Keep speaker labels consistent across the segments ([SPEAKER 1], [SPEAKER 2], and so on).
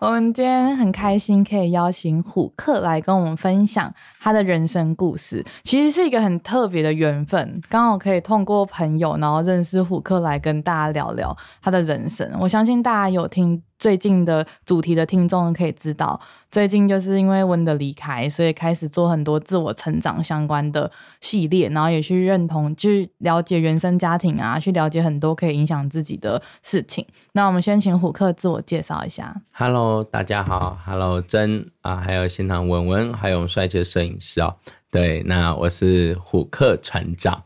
[SPEAKER 1] 我们今天很开心可以邀请虎克来跟我们分享他的人生故事，其实是一个很特别的缘分，刚好可以通过朋友，然后认识虎克来跟大家聊聊他的人生。我相信大家有听。最近的主题的听众可以知道，最近就是因为温的离开，所以开始做很多自我成长相关的系列，然后也去认同、去了解原生家庭啊，去了解很多可以影响自己的事情。那我们先请虎克自我介绍一下。
[SPEAKER 2] Hello，大家好。Hello，真啊，还有现场文文，还有帅气的摄影师哦。对，那我是虎克船长。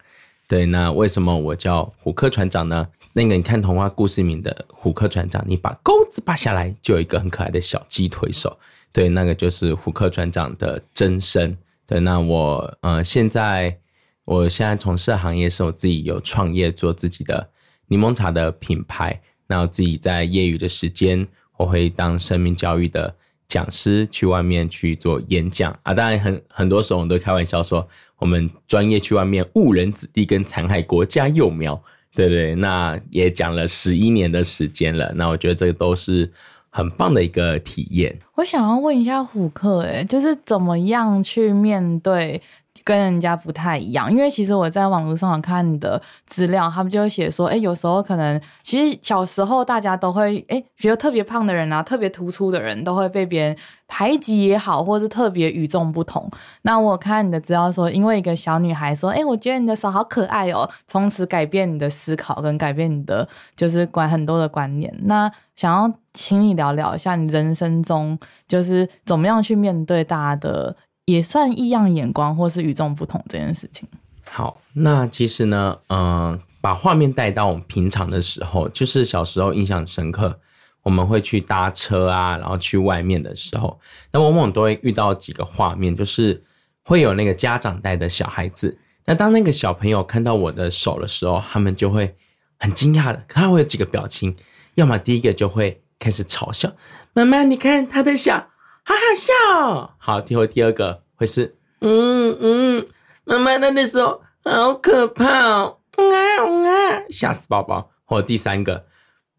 [SPEAKER 2] 对，那为什么我叫虎克船长呢？那个你看童话故事里面的虎克船长，你把钩子拔下来，就有一个很可爱的小鸡腿手。对，那个就是虎克船长的真身。对，那我呃现在我现在从事的行业是我自己有创业做自己的柠檬茶的品牌。那我自己在业余的时间，我会当生命教育的讲师，去外面去做演讲啊。当然很很多时候我们都开玩笑说，我们专业去外面误人子弟跟残害国家幼苗。对对，那也讲了十一年的时间了，那我觉得这个都是很棒的一个体验。
[SPEAKER 1] 我想要问一下虎克，诶，就是怎么样去面对？跟人家不太一样，因为其实我在网络上看你的资料，他们就会写说，哎，有时候可能其实小时候大家都会，哎，觉得特别胖的人啊，特别突出的人都会被别人排挤也好，或是特别与众不同。那我看你的资料说，因为一个小女孩说，哎，我觉得你的手好可爱哦，从此改变你的思考跟改变你的就是管很多的观念。那想要请你聊聊一下你人生中就是怎么样去面对大家的。也算异样眼光，或是与众不同这件事情。
[SPEAKER 2] 好，那其实呢，嗯、把画面带到我们平常的时候，就是小时候印象深刻，我们会去搭车啊，然后去外面的时候，那往往都会遇到几个画面，就是会有那个家长带的小孩子，那当那个小朋友看到我的手的时候，他们就会很惊讶的，他会有几个表情，要么第一个就会开始嘲笑，妈妈，你看他的小。好好笑，好，第后第二个会是，嗯嗯，妈妈她的手好可怕哦，啊啊，吓死宝宝。或第三个，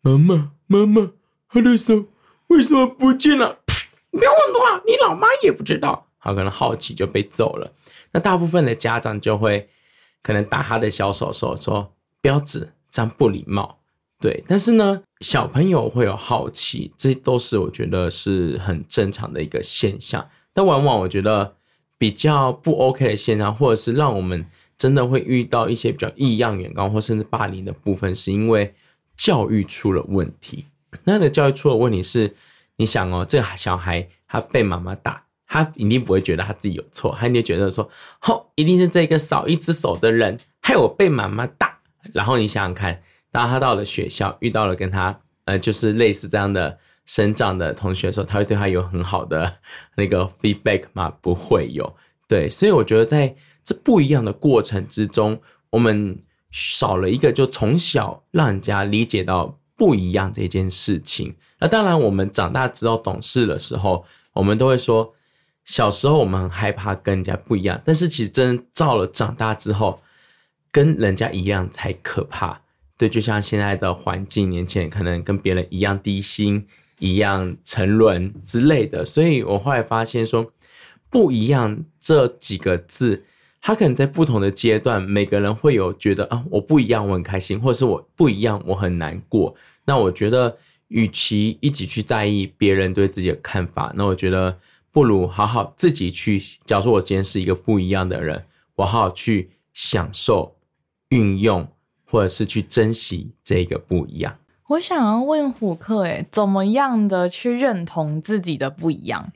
[SPEAKER 2] 妈妈妈妈，她的手为什么不见了？不要问我，你老妈也不知道。好，可能好奇就被揍了。那大部分的家长就会可能打他的小手手，说不要指，这样不礼貌。对，但是呢，小朋友会有好奇，这都是我觉得是很正常的一个现象。但往往我觉得比较不 OK 的现象，或者是让我们真的会遇到一些比较异样眼光，或甚至霸凌的部分，是因为教育出了问题。那个教育出了问题是，你想哦，这个小孩他被妈妈打，他一定不会觉得他自己有错，他一定觉得说，哦，一定是这个少一只手的人害我被妈妈打。然后你想想看。当他到了学校，遇到了跟他呃，就是类似这样的生长的同学的时候，他会对他有很好的那个 feedback 吗？不会有。对，所以我觉得在这不一样的过程之中，我们少了一个，就从小让人家理解到不一样这件事情。那当然，我们长大之后懂事的时候，我们都会说，小时候我们很害怕跟人家不一样，但是其实真到了长大之后，跟人家一样才可怕。对，就像现在的环境，年轻人可能跟别人一样低薪、一样沉沦之类的，所以我后来发现说，不一样这几个字，他可能在不同的阶段，每个人会有觉得啊，我不一样，我很开心，或者是我不一样，我很难过。那我觉得，与其一直去在意别人对自己的看法，那我觉得不如好好自己去。假如说我今天是一个不一样的人，我好好去享受、运用。或者是去珍惜这个不一样。
[SPEAKER 1] 我想要问虎克，诶，怎么样的去认同自己的不一样？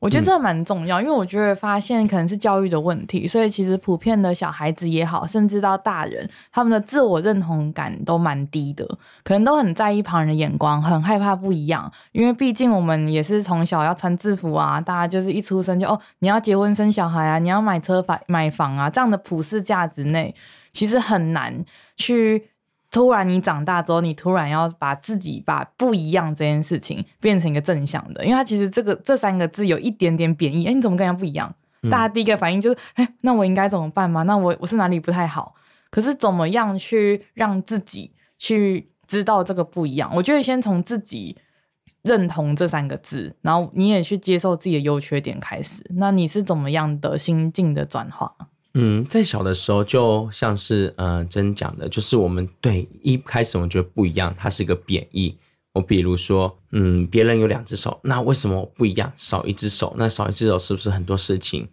[SPEAKER 1] 我觉得这蛮重要，嗯、因为我觉得发现可能是教育的问题，所以其实普遍的小孩子也好，甚至到大人，他们的自我认同感都蛮低的，可能都很在意旁人的眼光，很害怕不一样。因为毕竟我们也是从小要穿制服啊，大家就是一出生就哦，你要结婚生小孩啊，你要买车买买房啊，这样的普世价值内，其实很难去。突然，你长大之后，你突然要把自己把不一样这件事情变成一个正向的，因为它其实这个这三个字有一点点贬义。哎，你怎么跟人家不一样？嗯、大家第一个反应就是，哎，那我应该怎么办吗？那我我是哪里不太好？可是怎么样去让自己去知道这个不一样？我觉得先从自己认同这三个字，然后你也去接受自己的优缺点开始。那你是怎么样的心境的转化？
[SPEAKER 2] 嗯，在小的时候，就像是呃，真讲的，就是我们对一开始我觉得不一样，它是一个贬义。我比如说，嗯，别人有两只手，那为什么我不一样，少一只手？那少一只手是不是很多事情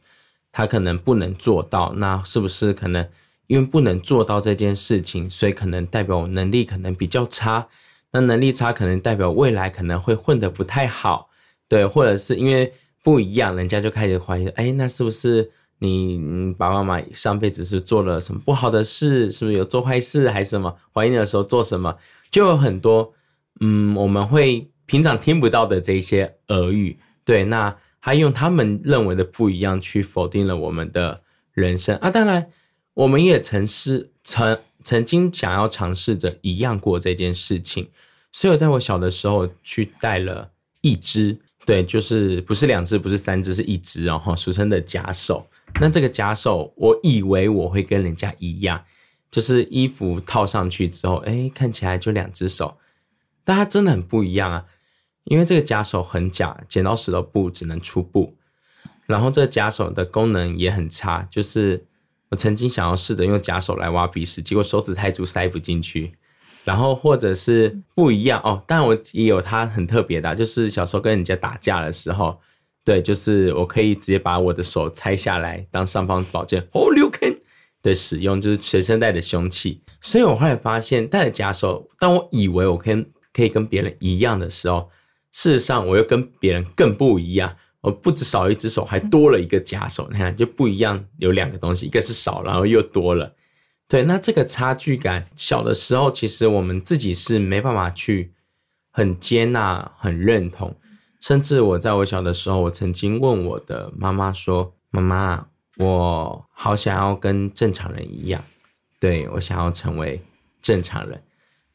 [SPEAKER 2] 他可能不能做到？那是不是可能因为不能做到这件事情，所以可能代表我能力可能比较差？那能力差可能代表未来可能会混得不太好，对？或者是因为不一样，人家就开始怀疑，哎，那是不是？你爸爸妈妈上辈子是做了什么不好的事？是不是有做坏事还是什么？怀孕的时候做什么？就有很多，嗯，我们会平常听不到的这些耳语。对，那还用他们认为的不一样去否定了我们的人生啊！当然，我们也曾是曾曾经想要尝试着一样过这件事情，所以我在我小的时候去带了一只，对，就是不是两只，不是三只，是一只哦，俗称的假手。那这个假手，我以为我会跟人家一样，就是衣服套上去之后，哎，看起来就两只手，但它真的很不一样啊！因为这个假手很假，剪刀石头布只能出布，然后这个假手的功能也很差，就是我曾经想要试着用假手来挖鼻屎，结果手指太粗塞不进去，然后或者是不一样哦，但我也有它很特别的，就是小时候跟人家打架的时候。对，就是我可以直接把我的手拆下来当尚方宝剑哦，留根的使用，就是随身带的凶器。所以我后来发现，戴了假手，当我以为我可以可以跟别人一样的时候，事实上我又跟别人更不一样。我不止少一只手，还多了一个假手。你看，就不一样，有两个东西，一个是少，然后又多了。对，那这个差距感，小的时候其实我们自己是没办法去很接纳、很认同。甚至我在我小的时候，我曾经问我的妈妈说：“妈妈，我好想要跟正常人一样，对，我想要成为正常人。”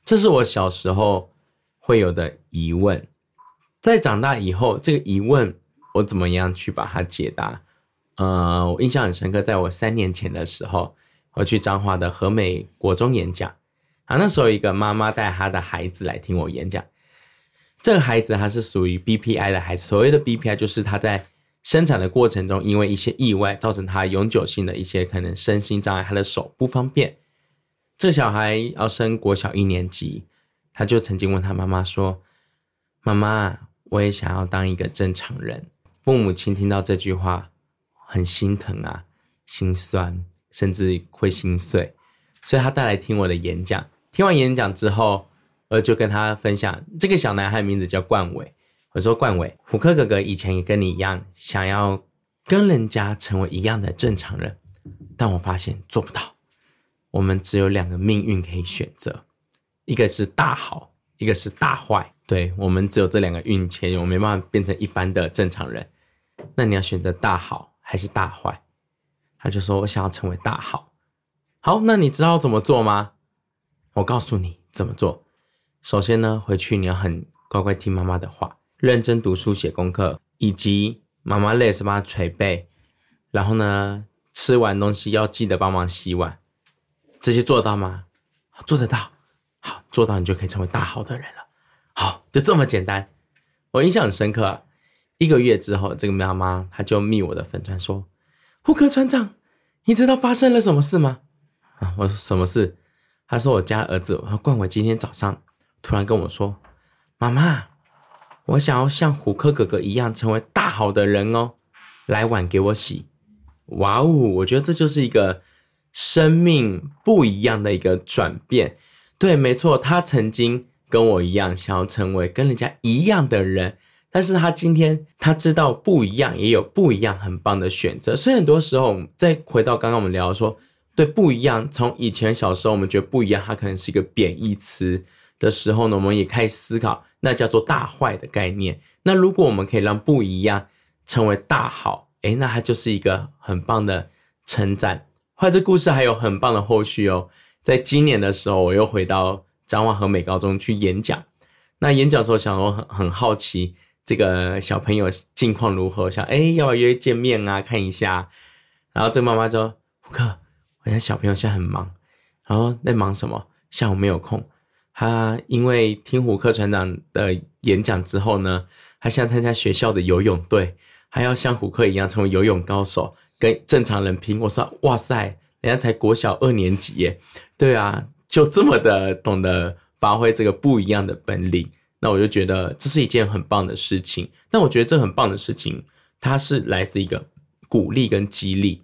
[SPEAKER 2] 这是我小时候会有的疑问。在长大以后，这个疑问我怎么样去把它解答？呃，我印象很深刻，在我三年前的时候，我去彰化的和美国中演讲啊，那时候一个妈妈带她的孩子来听我演讲。这个孩子他是属于 BPI 的孩子，所谓的 BPI 就是他在生产的过程中，因为一些意外造成他永久性的一些可能身心障碍，他的手不方便。这小孩要升国小一年级，他就曾经问他妈妈说：“妈妈，我也想要当一个正常人。”父母亲听到这句话，很心疼啊，心酸，甚至会心碎，所以他带来听我的演讲。听完演讲之后。我就跟他分享，这个小男孩名字叫冠伟。我说：“冠伟，虎克哥哥以前也跟你一样，想要跟人家成为一样的正常人，但我发现做不到。我们只有两个命运可以选择，一个是大好，一个是大坏。对，我们只有这两个运气，我没办法变成一般的正常人。那你要选择大好还是大坏？”他就说：“我想要成为大好。”好，那你知道怎么做吗？我告诉你怎么做。首先呢，回去你要很乖乖听妈妈的话，认真读书写功课，以及妈妈累是帮她捶背，然后呢，吃完东西要记得帮忙洗碗，这些做得到吗？做得到，好，做到你就可以成为大好的人了。好，就这么简单。我印象很深刻，一个月之后，这个妈妈她就密我的粉砖说：“胡克船长，你知道发生了什么事吗？”啊，我说什么事？他说我家儿子冠伟今天早上。突然跟我说：“妈妈，我想要像虎克哥哥一样成为大好的人哦，来碗给我洗。”哇哦，我觉得这就是一个生命不一样的一个转变。对，没错，他曾经跟我一样想要成为跟人家一样的人，但是他今天他知道不一样，也有不一样很棒的选择。所以很多时候，再回到刚刚我们聊说，对不一样，从以前小时候我们觉得不一样，它可能是一个贬义词的时候呢，我们也开始思考，那叫做大坏的概念。那如果我们可以让不一样成为大好，诶，那它就是一个很棒的称赞。或者故事还有很棒的后续哦。在今年的时候，我又回到彰化和美高中去演讲。那演讲的时候，想说很很好奇这个小朋友近况如何，想哎要不要约见面啊，看一下。然后这个妈妈说：“胡克，我家小朋友现在很忙，然后在忙什么？下午没有空。他因为听虎克船长的演讲之后呢，他想参加学校的游泳队，还要像虎克一样成为游泳高手，跟正常人拼。”我说：“哇塞！”人家才国小二年级耶，对啊，就这么的懂得发挥这个不一样的本领，那我就觉得这是一件很棒的事情。但我觉得这很棒的事情，它是来自一个鼓励跟激励。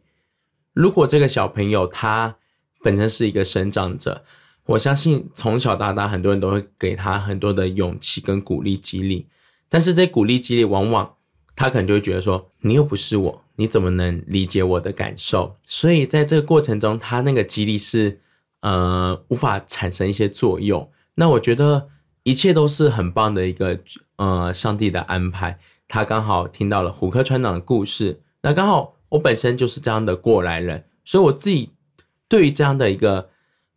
[SPEAKER 2] 如果这个小朋友他本身是一个生长者，我相信从小到大很多人都会给他很多的勇气跟鼓励激励。但是这鼓励激励往往他可能就会觉得说，你又不是我。你怎么能理解我的感受？所以在这个过程中，他那个激励是呃无法产生一些作用。那我觉得一切都是很棒的一个呃上帝的安排。他刚好听到了虎克船长的故事，那刚好我本身就是这样的过来人，所以我自己对于这样的一个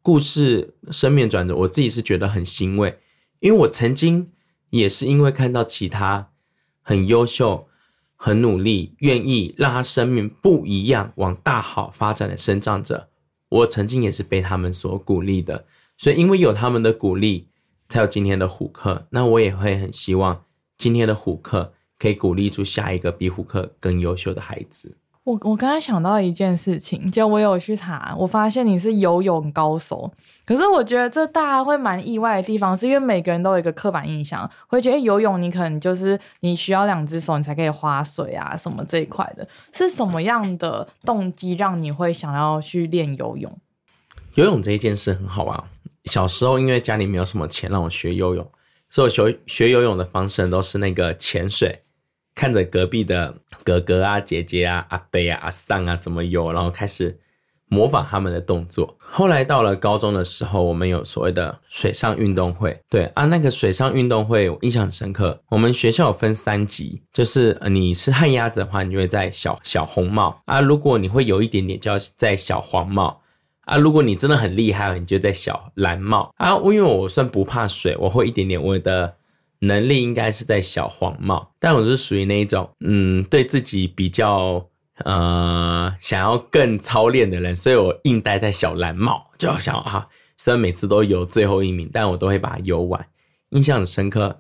[SPEAKER 2] 故事生命转折，我自己是觉得很欣慰，因为我曾经也是因为看到其他很优秀。很努力，愿意让他生命不一样，往大好发展的生长者，我曾经也是被他们所鼓励的，所以因为有他们的鼓励，才有今天的虎克。那我也会很希望今天的虎克可以鼓励出下一个比虎克更优秀的孩子。
[SPEAKER 1] 我我刚才想到一件事情，就我有去查，我发现你是游泳高手。可是我觉得这大家会蛮意外的地方，是因为每个人都有一个刻板印象，会觉得游泳你可能就是你需要两只手你才可以划水啊什么这一块的。是什么样的动机让你会想要去练游泳？
[SPEAKER 2] 游泳这一件事很好玩。小时候因为家里没有什么钱让我学游泳，所以我学学游泳的方式都是那个潜水。看着隔壁的哥哥啊、姐姐啊、阿伯啊、阿桑啊怎么游，然后开始模仿他们的动作。后来到了高中的时候，我们有所谓的水上运动会。对啊，那个水上运动会我印象很深刻。我们学校有分三级，就是你是旱鸭子的话，你就会在小小红帽啊；如果你会游一点点，就要在小黄帽啊；如果你真的很厉害，你就在小蓝帽啊。因为我算不怕水，我会一点点我的。能力应该是在小黄帽，但我是属于那一种，嗯，对自己比较呃想要更操练的人，所以我硬待在小蓝帽，就好想啊，虽然每次都游最后一名，但我都会把它游完。印象很深刻，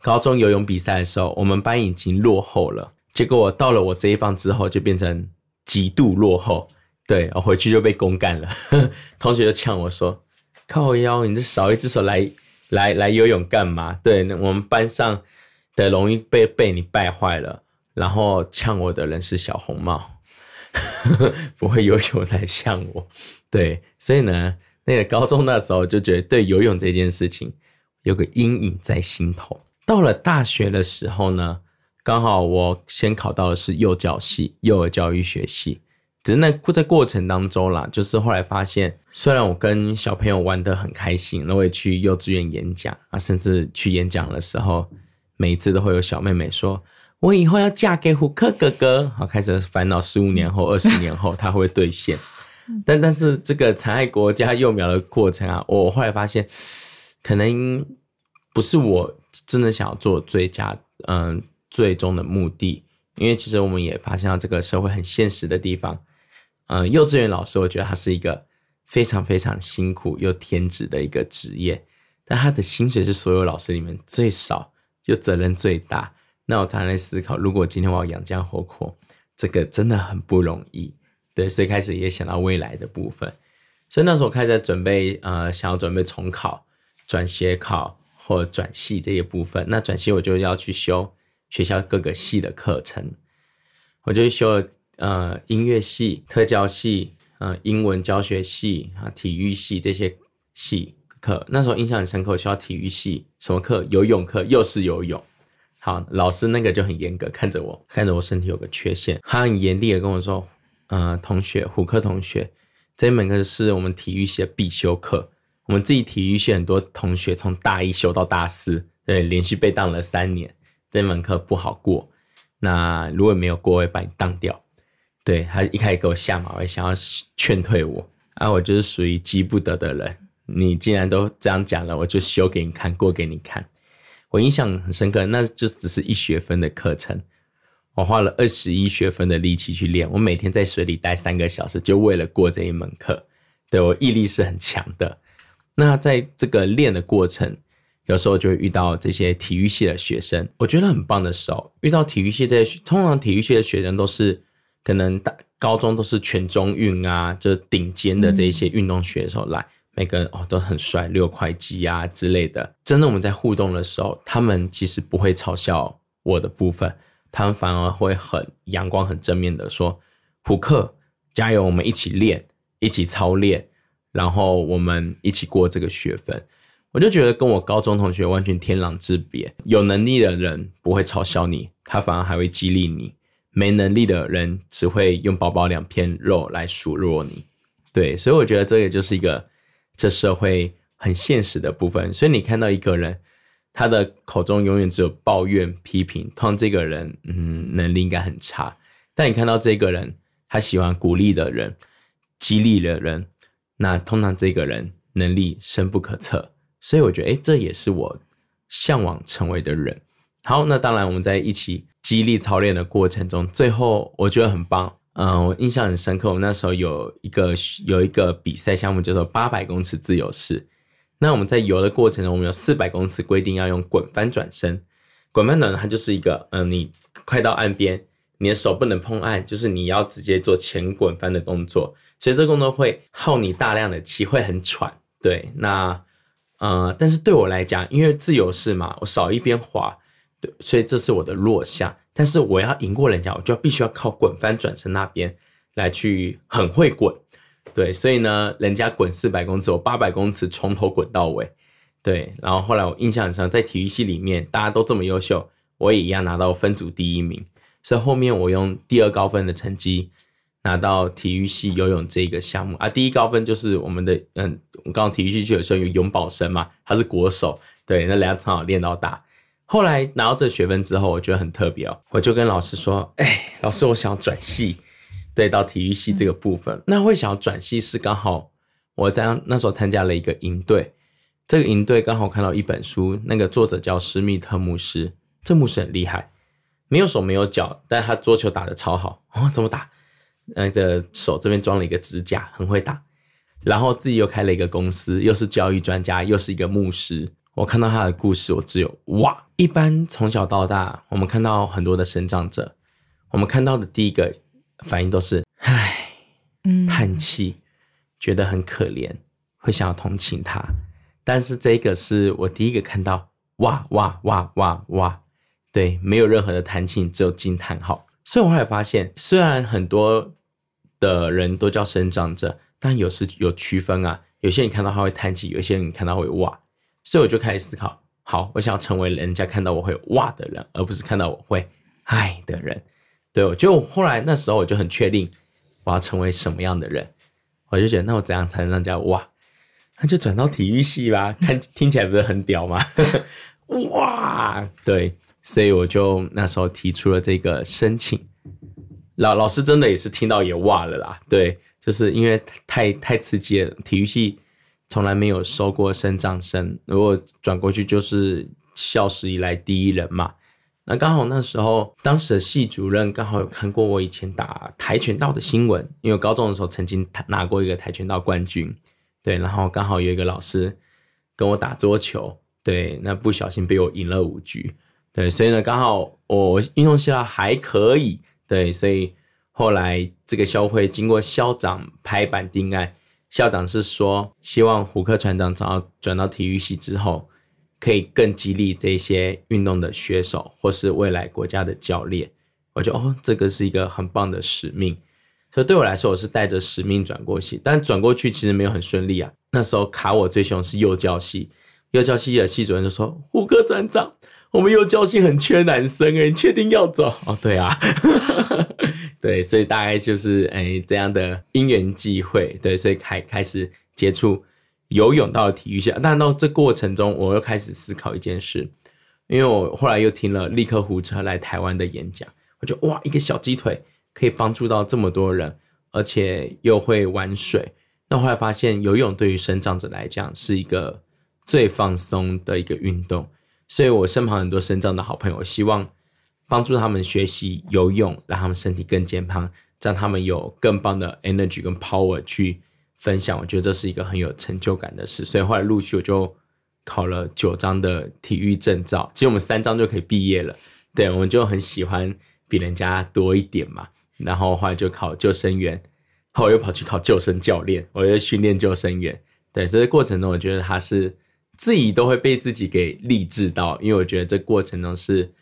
[SPEAKER 2] 高中游泳比赛的时候，我们班已经落后了，结果我到了我这一方之后，就变成极度落后，对，我回去就被公干了，同学就呛我说：“靠腰，你这少一只手来。”来来游泳干嘛？对，我们班上的容易被被你败坏了。然后呛我的人是小红帽，不会游泳来呛我。对，所以呢，那个高中那时候就觉得对游泳这件事情有个阴影在心头。到了大学的时候呢，刚好我先考到的是幼教系，幼儿教育学系。只是那在过程当中啦，就是后来发现，虽然我跟小朋友玩得很开心，然后我也去幼稚园演讲啊，甚至去演讲的时候，每一次都会有小妹妹说：“我以后要嫁给虎克哥哥。”好，开始烦恼十五年后、二十年后他会兑现。但但是这个残害国家幼苗的过程啊，我后来发现，可能不是我真的想要做最佳，嗯，最终的目的，因为其实我们也发现到这个社会很现实的地方。嗯，幼稚园老师，我觉得他是一个非常非常辛苦又天职的一个职业，但他的薪水是所有老师里面最少，就责任最大。那我常常在思考，如果今天我要养家活口，这个真的很不容易。对，所以开始也想到未来的部分。所以那时候我开始在准备，呃，想要准备重考、转学考或转系这些部分。那转系我就要去修学校各个系的课程，我就修了。呃，音乐系、特教系、呃，英文教学系啊，体育系这些系课，那时候印象很深刻。我学校体育系什么课？游泳课，又是游泳。好，老师那个就很严格，看着我，看着我身体有个缺陷，他很严厉的跟我说：“、呃，同学，虎克同学，这门课是我们体育系的必修课。我们自己体育系很多同学从大一修到大四，对，连续被当了三年，这门课不好过。那如果没有过，会把你当掉。”对，他一开始给我下马威，想要劝退我，啊，我就是属于急不得的人。你既然都这样讲了，我就修给你看，过给你看。我印象很深刻，那就只是一学分的课程，我花了二十一学分的力气去练。我每天在水里待三个小时，就为了过这一门课。对，我毅力是很强的。那在这个练的过程，有时候就会遇到这些体育系的学生，我觉得很棒的时候，遇到体育系这些，通常体育系的学生都是可能大高中都是全中运啊，就是顶尖的这一些运动选手来。嗯每个人哦都很帅，六块肌啊之类的。真的我们在互动的时候，他们其实不会嘲笑我的部分，他们反而会很阳光、很正面的说：“普克加油，我们一起练，一起操练，然后我们一起过这个学分。”我就觉得跟我高中同学完全天壤之别。有能力的人不会嘲笑你，他反而还会激励你；没能力的人只会用薄薄两片肉来数落你。对，所以我觉得这个就是一个。这社会很现实的部分，所以你看到一个人，他的口中永远只有抱怨、批评，通常这个人，嗯，能力应该很差。但你看到这个人，他喜欢鼓励的人、激励的人，那通常这个人能力深不可测。所以我觉得，诶，这也是我向往成为的人。好，那当然我们在一起激励操练的过程中，最后我觉得很棒。嗯，我印象很深刻。我们那时候有一个有一个比赛项目叫做八百公尺自由式。那我们在游的过程中，我们有四百公尺规定要用滚翻转身。滚翻转它就是一个，嗯，你快到岸边，你的手不能碰岸，就是你要直接做前滚翻的动作。所以这个动作会耗你大量的气，会很喘。对，那呃，但是对我来讲，因为自由式嘛，我少一边滑，对，所以这是我的弱项。但是我要赢过人家，我就必须要靠滚翻转身那边来去很会滚，对，所以呢，人家滚四百公尺，我八百公尺从头滚到尾，对。然后后来我印象很深，在体育系里面大家都这么优秀，我也一样拿到分组第一名。所以后面我用第二高分的成绩拿到体育系游泳这个项目啊，第一高分就是我们的嗯，我刚刚体育系就有时候有永保生嘛，他是国手，对，那两场练到大。后来拿到这学分之后，我觉得很特别哦，我就跟老师说：“哎，老师，我想要转系，对，到体育系这个部分。那会想要转系是刚好我在那时候参加了一个营队，这个营队刚好看到一本书，那个作者叫施密特牧师，这牧师很厉害，没有手没有脚，但他桌球打得超好哦，怎么打？那个手这边装了一个指甲，很会打，然后自己又开了一个公司，又是教育专家，又是一个牧师。”我看到他的故事，我只有哇！一般从小到大，我们看到很多的生长者，我们看到的第一个反应都是唉，嗯，叹气，觉得很可怜，会想要同情他。但是这个是我第一个看到哇哇哇哇哇，对，没有任何的弹琴，只有惊叹号。所以我后来发现，虽然很多的人都叫生长者，但有时有区分啊。有些人看到他会叹气，有些人看到会哇。所以我就开始思考，好，我想要成为人家看到我会哇的人，而不是看到我会爱的人。对，我就后来那时候我就很确定我要成为什么样的人，我就觉得那我怎样才能让人家哇？那就转到体育系吧，看 听起来不是很屌吗？哇，对，所以我就那时候提出了这个申请，老老师真的也是听到也哇了啦，对，就是因为太太刺激了，体育系。从来没有收过身障生，如果转过去就是校史以来第一人嘛。那刚好那时候，当时的系主任刚好有看过我以前打跆拳道的新闻，因为高中的时候曾经拿过一个跆拳道冠军，对，然后刚好有一个老师跟我打桌球，对，那不小心被我赢了五局，对，所以呢，刚好我运动细胞还可以，对，所以后来这个校会经过校长拍板定案。校长是说，希望虎克船长转到转到体育系之后，可以更激励这些运动的选手，或是未来国家的教练。我觉得哦，这个是一个很棒的使命。所以对我来说，我是带着使命转过去，但转过去其实没有很顺利啊。那时候卡我最凶是幼教系，幼教系的系主任就说：“虎克船长，我们幼教系很缺男生诶，你确定要走？哦，对啊，对，所以大概就是诶、这样的因缘际会，对，所以开开始接触游泳到了体育下，但到这过程中，我又开始思考一件事，因为我后来又听了立刻胡车来台湾的演讲，我觉得哇，一个小鸡腿可以帮助到这么多人，而且又会玩水。那后来发现，游泳对于身障者来讲是一个最放松的一个运动，所以我身旁很多身障的好朋友，希望帮助他们学习游泳，让他们身体更健康，让他们有更棒的 energy 跟 power 去分享。我觉得这是一个很有成就感的事，所以后来陆续我就考了九张的体育证照，其实我们三张就可以毕业了。对，我们就很喜欢比人家多一点嘛，然后后来就考救生员。后来又跑去考救生教练，我又训练救生员。对，这个过程中，我觉得他是自己都会被自己给励志到，因为我觉得这过程中是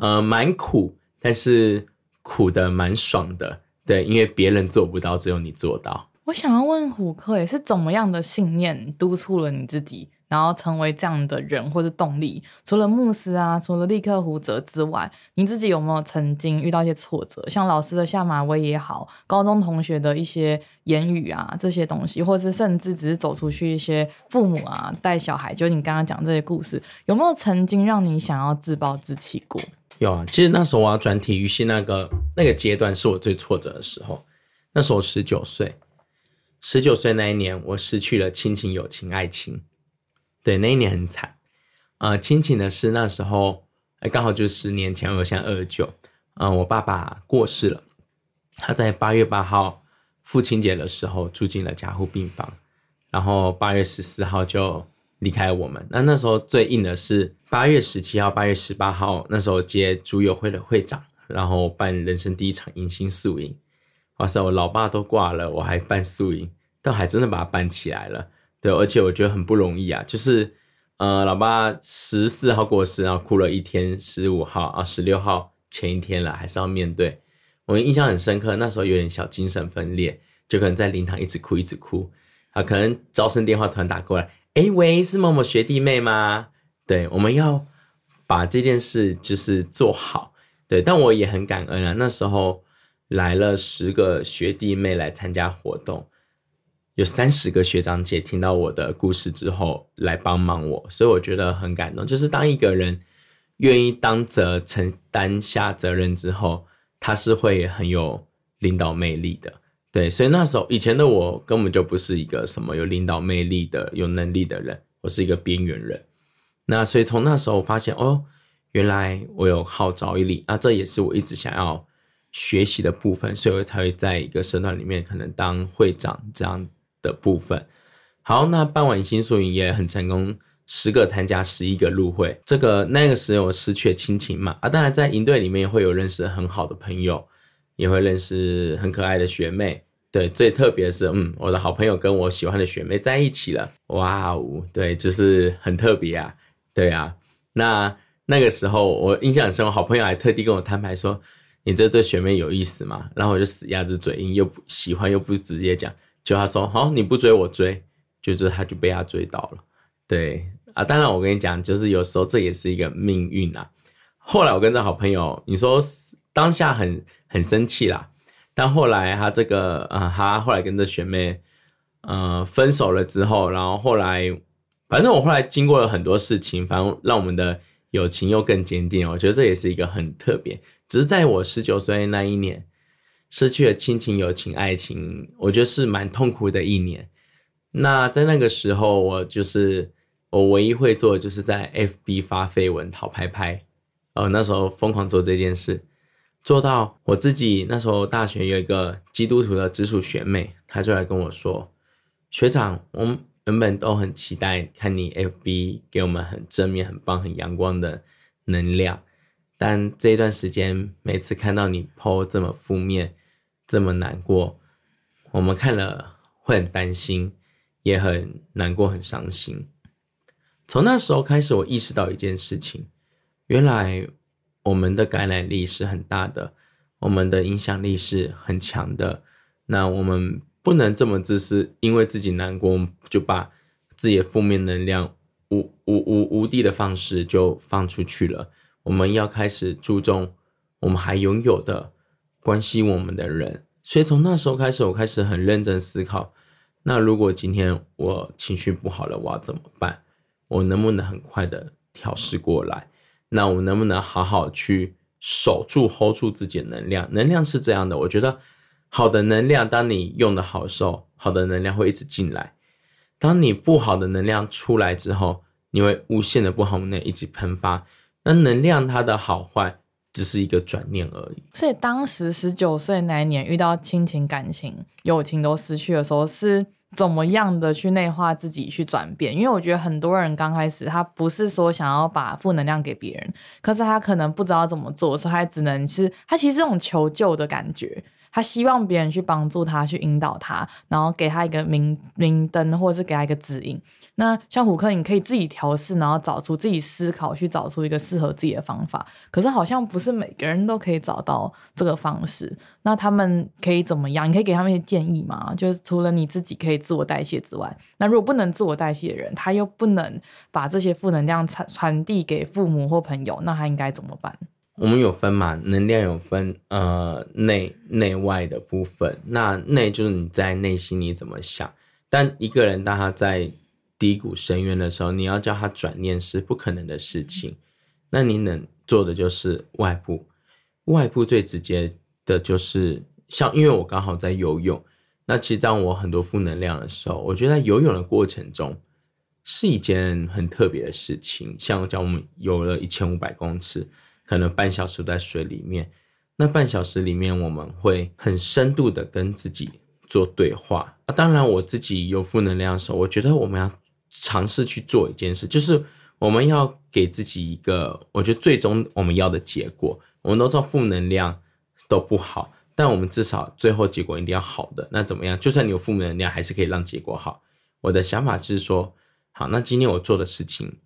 [SPEAKER 2] 呃蛮苦，但是苦的蛮爽的。对，因为别人做不到，只有你做到。
[SPEAKER 1] 我想要问虎克，也是怎么样的信念督促了你自己？然后成为这样的人或是动力，除了牧师啊，除了立刻胡哲之外，你自己有没有曾经遇到一些挫折？像老师的下马威也好，高中同学的一些言语啊，这些东西，或是甚至只是走出去一些父母啊带小孩，就你刚刚讲这些故事，有没有曾经让你想要自暴自弃过？
[SPEAKER 2] 有啊，其实那时候我要转体育系那个那个阶段是我最挫折的时候。那时候十九岁，十九岁那一年，我失去了亲情、友情、爱情。对，那一年很惨，呃，亲情的是那时候，哎，刚好就十年前，我现二十九，嗯，我爸爸过世了，他在八月八号父亲节的时候住进了加护病房，然后八月十四号就离开我们。那那时候最硬的是八月十七号、八月十八号，那时候接竹友会的会长，然后办人生第一场迎新宿营，哇塞，我老爸都挂了，我还办宿营，但还真的把它办起来了。对，而且我觉得很不容易啊，就是，呃，老爸十四号过世，然后哭了一天，十五号啊，十六号前一天了，还是要面对。我印象很深刻，那时候有点小精神分裂，就可能在灵堂一直哭，一直哭啊，可能招生电话突然打过来，诶，喂，是某某学弟妹吗？对，我们要把这件事就是做好。对，但我也很感恩啊，那时候来了十个学弟妹来参加活动。有三十个学长姐听到我的故事之后来帮忙我，所以我觉得很感动。就是当一个人愿意当责承担下责任之后，他是会很有领导魅力的。对，所以那时候以前的我根本就不是一个什么有领导魅力的、有能力的人，我是一个边缘人。那所以从那时候发现，哦，原来我有号召力，那这也是我一直想要学习的部分，所以我才会在一个社团里面可能当会长这样。的部分，好，那办完新宿营也很成功，十个参加，十一个入会。这个那个时候我失去了亲情嘛，啊，当然在营队里面会有认识很好的朋友，也会认识很可爱的学妹。对，最特别是，嗯，我的好朋友跟我喜欢的学妹在一起了，哇哦，对，就是很特别啊，对啊。那那个时候我印象很深，我好朋友还特地跟我摊牌说：“你这对学妹有意思吗？”然后我就死鸭子嘴硬，又不喜欢又不直接讲。就他说好，你不追我追，就是他就被他追到了，对啊，当然我跟你讲，就是有时候这也是一个命运啊。后来我跟这好朋友，你说当下很很生气啦，但后来他这个啊、呃，他后来跟这学妹呃分手了之后，然后后来反正我后来经过了很多事情，反正让我们的友情又更坚定。我觉得这也是一个很特别，只是在我十九岁那一年。失去了亲情、友情、爱情，我觉得是蛮痛苦的一年。那在那个时候，我就是我唯一会做的，就是在 FB 发废文讨拍拍。哦，那时候疯狂做这件事，做到我自己那时候大学有一个基督徒的直属学妹，她就来跟我说：“学长，我们原本都很期待看你 FB 给我们很正面、很棒、很阳光的能量，但这一段时间每次看到你 po 这么负面。”这么难过，我们看了会很担心，也很难过，很伤心。从那时候开始，我意识到一件事情：原来我们的感染力是很大的，我们的影响力是很强的。那我们不能这么自私，因为自己难过就把自己的负面能量无无无无地的方式就放出去了。我们要开始注重我们还拥有的关系我们的人。所以从那时候开始，我开始很认真思考：那如果今天我情绪不好了，我要怎么办？我能不能很快的调试过来？那我们能不能好好去守住、hold 住自己的能量？能量是这样的，我觉得好的能量，当你用的好时候，好的能量会一直进来；当你不好的能量出来之后，你会无限的不好能量一直喷发。那能量它的好坏。只是一个转念而已。
[SPEAKER 1] 所以当时十九岁那一年遇到亲情、感情、友情都失去的时候，是怎么样的去内化自己去转变？因为我觉得很多人刚开始他不是说想要把负能量给别人，可是他可能不知道怎么做，所以他只能是他其实这种求救的感觉。他希望别人去帮助他，去引导他，然后给他一个明明灯，或者是给他一个指引。那像虎克，你可以自己调试，然后找出自己思考，去找出一个适合自己的方法。可是好像不是每个人都可以找到这个方式。那他们可以怎么样？你可以给他们一些建议吗？就是除了你自己可以自我代谢之外，那如果不能自我代谢的人，他又不能把这些负能量传传递给父母或朋友，那他应该怎么办？
[SPEAKER 2] 我们有分嘛，能量有分，呃，内内外的部分。那内就是你在内心里怎么想。但一个人当他在低谷深渊的时候，你要叫他转念是不可能的事情。那你能做的就是外部，外部最直接的就是像，因为我刚好在游泳。那其实当我很多负能量的时候，我觉得游泳的过程中是一件很特别的事情。像我讲，我们游了一千五百公尺。可能半小时在水里面，那半小时里面我们会很深度的跟自己做对话啊。当然，我自己有负能量的时候，我觉得我们要尝试去做一件事，就是我们要给自己一个，我觉得最终我们要的结果。我们都知道负能量都不好，但我们至少最后结果一定要好的。那怎么样？就算你有负能量，还是可以让结果好。我的想法是说，好，那今天我做的事情，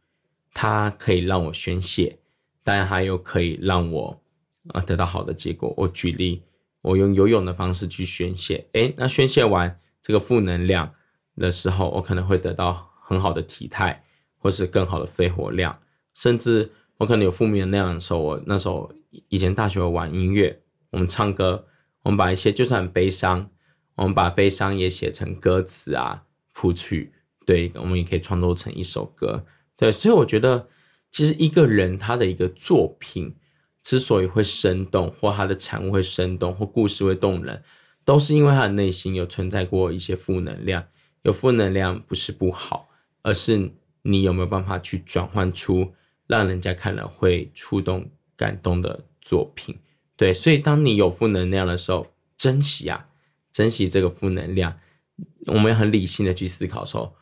[SPEAKER 2] 它可以让我宣泄。但还有可以让我啊得到好的结果。我举例，我用游泳的方式去宣泄，诶，那宣泄完这个负能量的时候，我可能会得到很好的体态，或是更好的肺活量，甚至我可能有负面能量的时候，我那时候以前大学玩音乐，我们唱歌，我们把一些就算很悲伤，我们把悲伤也写成歌词啊谱曲，对，我们也可以创作成一首歌，对，所以我觉得。其实一个人他的一个作品之所以会生动，或他的产物会生动，或故事会动人，都是因为他的内心有存在过一些负能量。有负能量不是不好，而是你有没有办法去转换出让人家看了会触动、感动的作品。对，所以当你有负能量的时候，珍惜啊，珍惜这个负能量。我们要很理性的去思考说，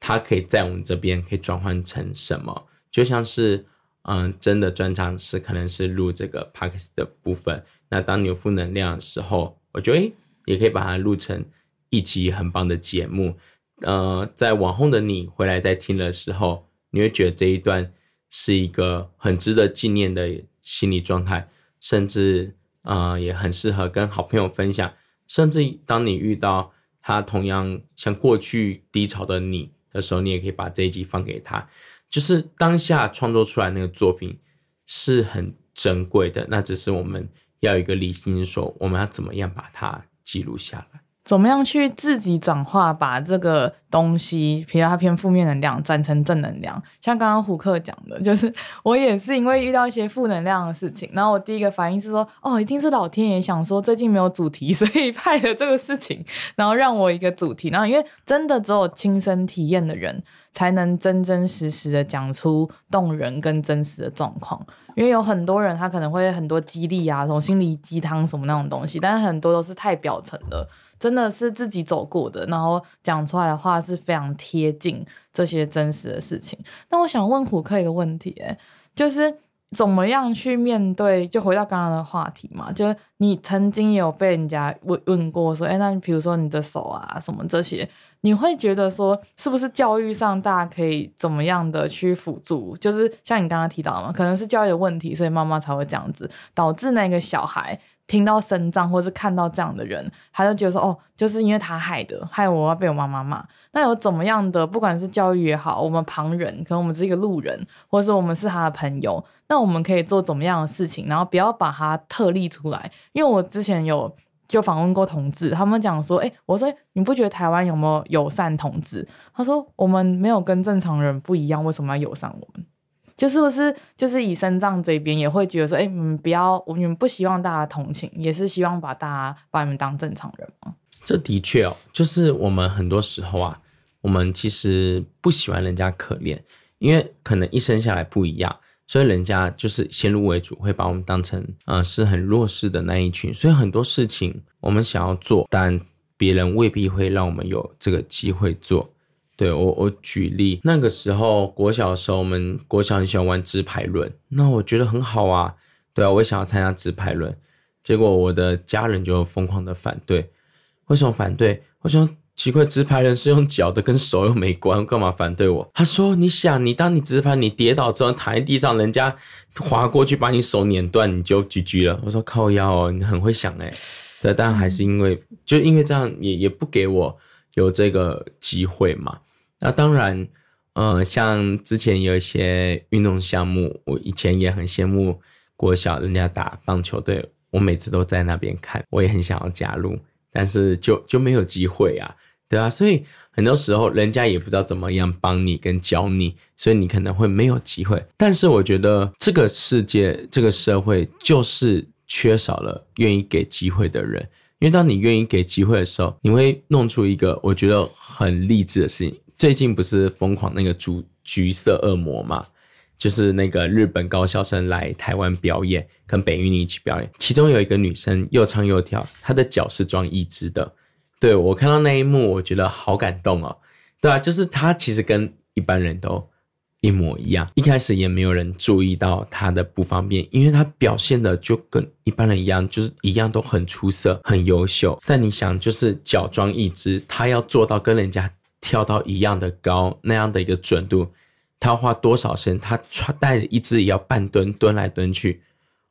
[SPEAKER 2] 它可以在我们这边可以转换成什么。就像是，嗯，真的专长是可能是录这个 podcast 的部分。那当你有负能量的时候，我觉得诶也可以把它录成一集很棒的节目。呃，在往后的你回来再听的时候，你会觉得这一段是一个很值得纪念的心理状态，甚至呃也很适合跟好朋友分享。甚至当你遇到他同样像过去低潮的你的时候，你也可以把这一集放给他。就是当下创作出来那个作品是很珍贵的，那只是我们要有一个理性说，我们要怎么样把它记录下来。
[SPEAKER 1] 怎么样去自己转化，把这个东西，比如它偏负面能量，转成正能量？像刚刚胡克讲的，就是我也是因为遇到一些负能量的事情，然后我第一个反应是说，哦，一定是老天爷想说最近没有主题，所以派了这个事情，然后让我一个主题。然后因为真的只有亲身体验的人，才能真真实实的讲出动人跟真实的状况。因为有很多人他可能会很多激励啊，从心理鸡汤什么那种东西，但是很多都是太表层的。真的是自己走过的，然后讲出来的话是非常贴近这些真实的事情。那我想问虎克一个问题，欸，就是怎么样去面对？就回到刚刚的话题嘛，就是你曾经有被人家问问过说，哎，那你比如说你的手啊什么这些，你会觉得说是不是教育上大家可以怎么样的去辅助？就是像你刚刚提到的嘛，可能是教育的问题，所以妈妈才会这样子导致那个小孩。听到声张或是看到这样的人，他就觉得说哦，就是因为他害的，害我要被我妈妈骂。那有怎么样的，不管是教育也好，我们旁人，可能我们是一个路人，或者是我们是他的朋友，那我们可以做怎么样的事情，然后不要把他特例出来。因为我之前有就访问过同志，他们讲说，哎，我说你不觉得台湾有没有友善同志？他说我们没有跟正常人不一样，为什么要友善我们？就是不是就是以身障这边也会觉得说，哎、你们不要，我们不希望大家同情，也是希望把大家把你们当正常人吗？
[SPEAKER 2] 这的确哦，就是我们很多时候啊，我们其实不喜欢人家可怜，因为可能一生下来不一样，所以人家就是先入为主，会把我们当成呃是很弱势的那一群，所以很多事情我们想要做，但别人未必会让我们有这个机会做。对我，我举例，那个时候国小的时候，我们国小很喜欢玩直排轮，那我觉得很好啊，对啊，我也想要参加直排轮，结果我的家人就疯狂的反对。为什么反对？我说奇怪，直排轮是用脚的，跟手又没关，干嘛反对我？他说：你想，你当你直排，你跌倒之后躺在地上，人家滑过去把你手碾断，你就 GG 了。我说靠腰哦，你很会想哎，对，但还是因为就因为这样也也不给我有这个机会嘛。那当然，呃，像之前有一些运动项目，我以前也很羡慕国小人家打棒球队，我每次都在那边看，我也很想要加入，但是就就没有机会啊，对啊，所以很多时候人家也不知道怎么样帮你跟教你，所以你可能会没有机会。但是我觉得这个世界这个社会就是缺少了愿意给机会的人，因为当你愿意给机会的时候，你会弄出一个我觉得很励志的事情。最近不是疯狂那个橘橘色恶魔嘛？就是那个日本高校生来台湾表演，跟北一女一起表演，其中有一个女生又唱又跳，她的脚是装义肢的。对，我看到那一幕，我觉得好感动哦。对啊，就是她其实跟一般人都一模一样。一开始也没有人注意到她的不方便，因为她表现的就跟一般人一样，就是一样都很出色、很优秀。但你想，就是脚装义肢，她要做到跟人家。跳到一样的高，那样的一个准度，他要花多少时间？他穿带一只也要半蹲，蹲来蹲去，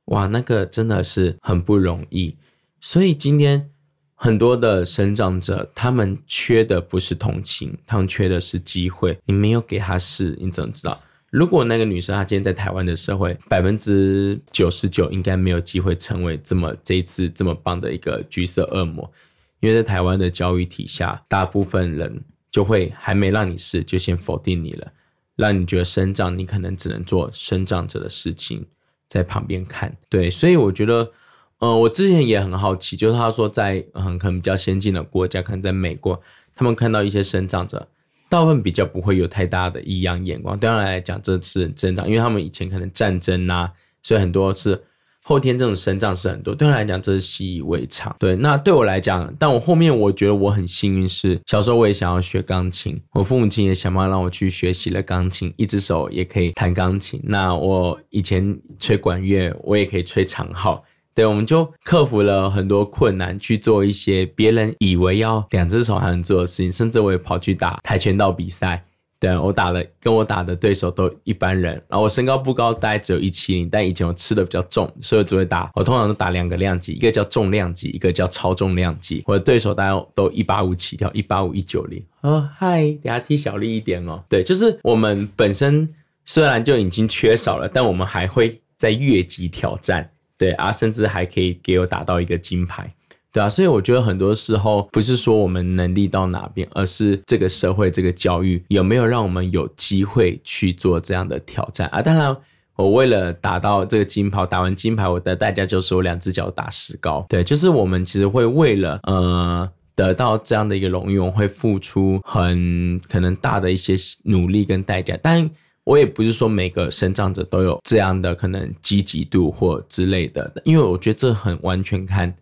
[SPEAKER 2] 哇，那个真的是很不容易。所以今天很多的生长者，他们缺的不是同情，他们缺的是机会。你没有给他试，你怎么知道？如果那个女生她今天在台湾的社会，百分之九十九应该没有机会成为这么这一次这么棒的一个橘色恶魔，因为在台湾的教育体下，大部分人。就会还没让你试，就先否定你了，让你觉得生长，你可能只能做生长者的事情，在旁边看。对，所以我觉得，呃，我之前也很好奇，就是他说在嗯，可能比较先进的国家，可能在美国，他们看到一些生长者，大部分比较不会有太大的异样眼光。对他们来讲，这是正常，因为他们以前可能战争啊，所以很多是。后天这种生长是很多，对他来讲这是习以为常。对，那对我来讲，但我后面我觉得我很幸运，是小时候我也想要学钢琴，我父母亲也想办法让我去学习了钢琴，一只手也可以弹钢琴。那我以前吹管乐，我也可以吹长号。对，我们就克服了很多困难，去做一些别人以为要两只手才能做的事情，甚至我也跑去打跆拳道比赛。对，我打的跟我打的对手都一般人，然后我身高不高，大概只有一七零，但以前我吃的比较重，所以我只会打。我通常都打两个量级，一个叫重量级，一个叫超重量级。我的对手大概都一八五起跳，一八五一九零。哦，嗨，等下踢小力一点哦。对，就是我们本身虽然就已经缺少了，但我们还会在越级挑战。对啊，甚至还可以给我打到一个金牌。对啊，所以我觉得很多时候不是说我们能力到哪边，而是这个社会、这个教育有没有让我们有机会去做这样的挑战啊。当然，我为了打到这个金牌，打完金牌，我的代价就是我两只脚打石膏。对，就是我们其实会为了呃得到这样的一个荣誉，我会付出很可能大的一些努力跟代价。但我也不是说每个身障者都有这样的可能积极度或之类的，因为我觉得这很完全看。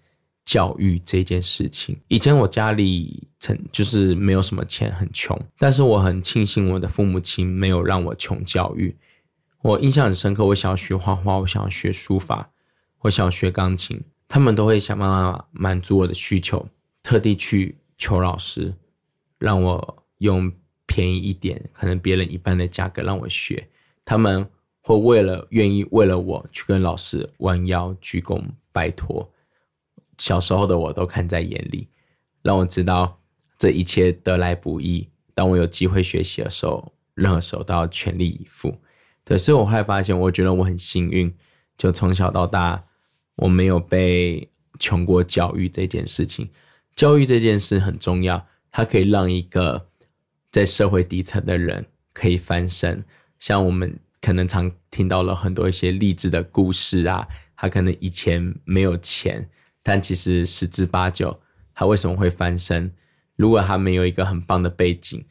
[SPEAKER 2] 教育这件事情，以前我家里曾就是没有什么钱，很穷。但是我很庆幸我的父母亲没有让我穷教育。我印象很深刻，我想要学画画，我想要学书法，我想要学钢琴，他们都会想办法满足我的需求，特地去求老师，让我用便宜一点，可能别人一半的价格让我学。他们会为了愿意为了我去跟老师弯腰鞠躬拜托。小时候的我都看在眼里，让我知道这一切得来不易。当我有机会学习的时候，任何时候都要全力以赴。对，所以我后来发现，我觉得我很幸运，就从小到大我没有被穷过教育这件事情。教育这件事很重要，它可以让一个在社会底层的人可以翻身。像我们可能常听到了很多一些励志的故事啊，他可能以前没有钱，但其实十之八九，他为什么会翻身？如果他没有一个很棒的背景，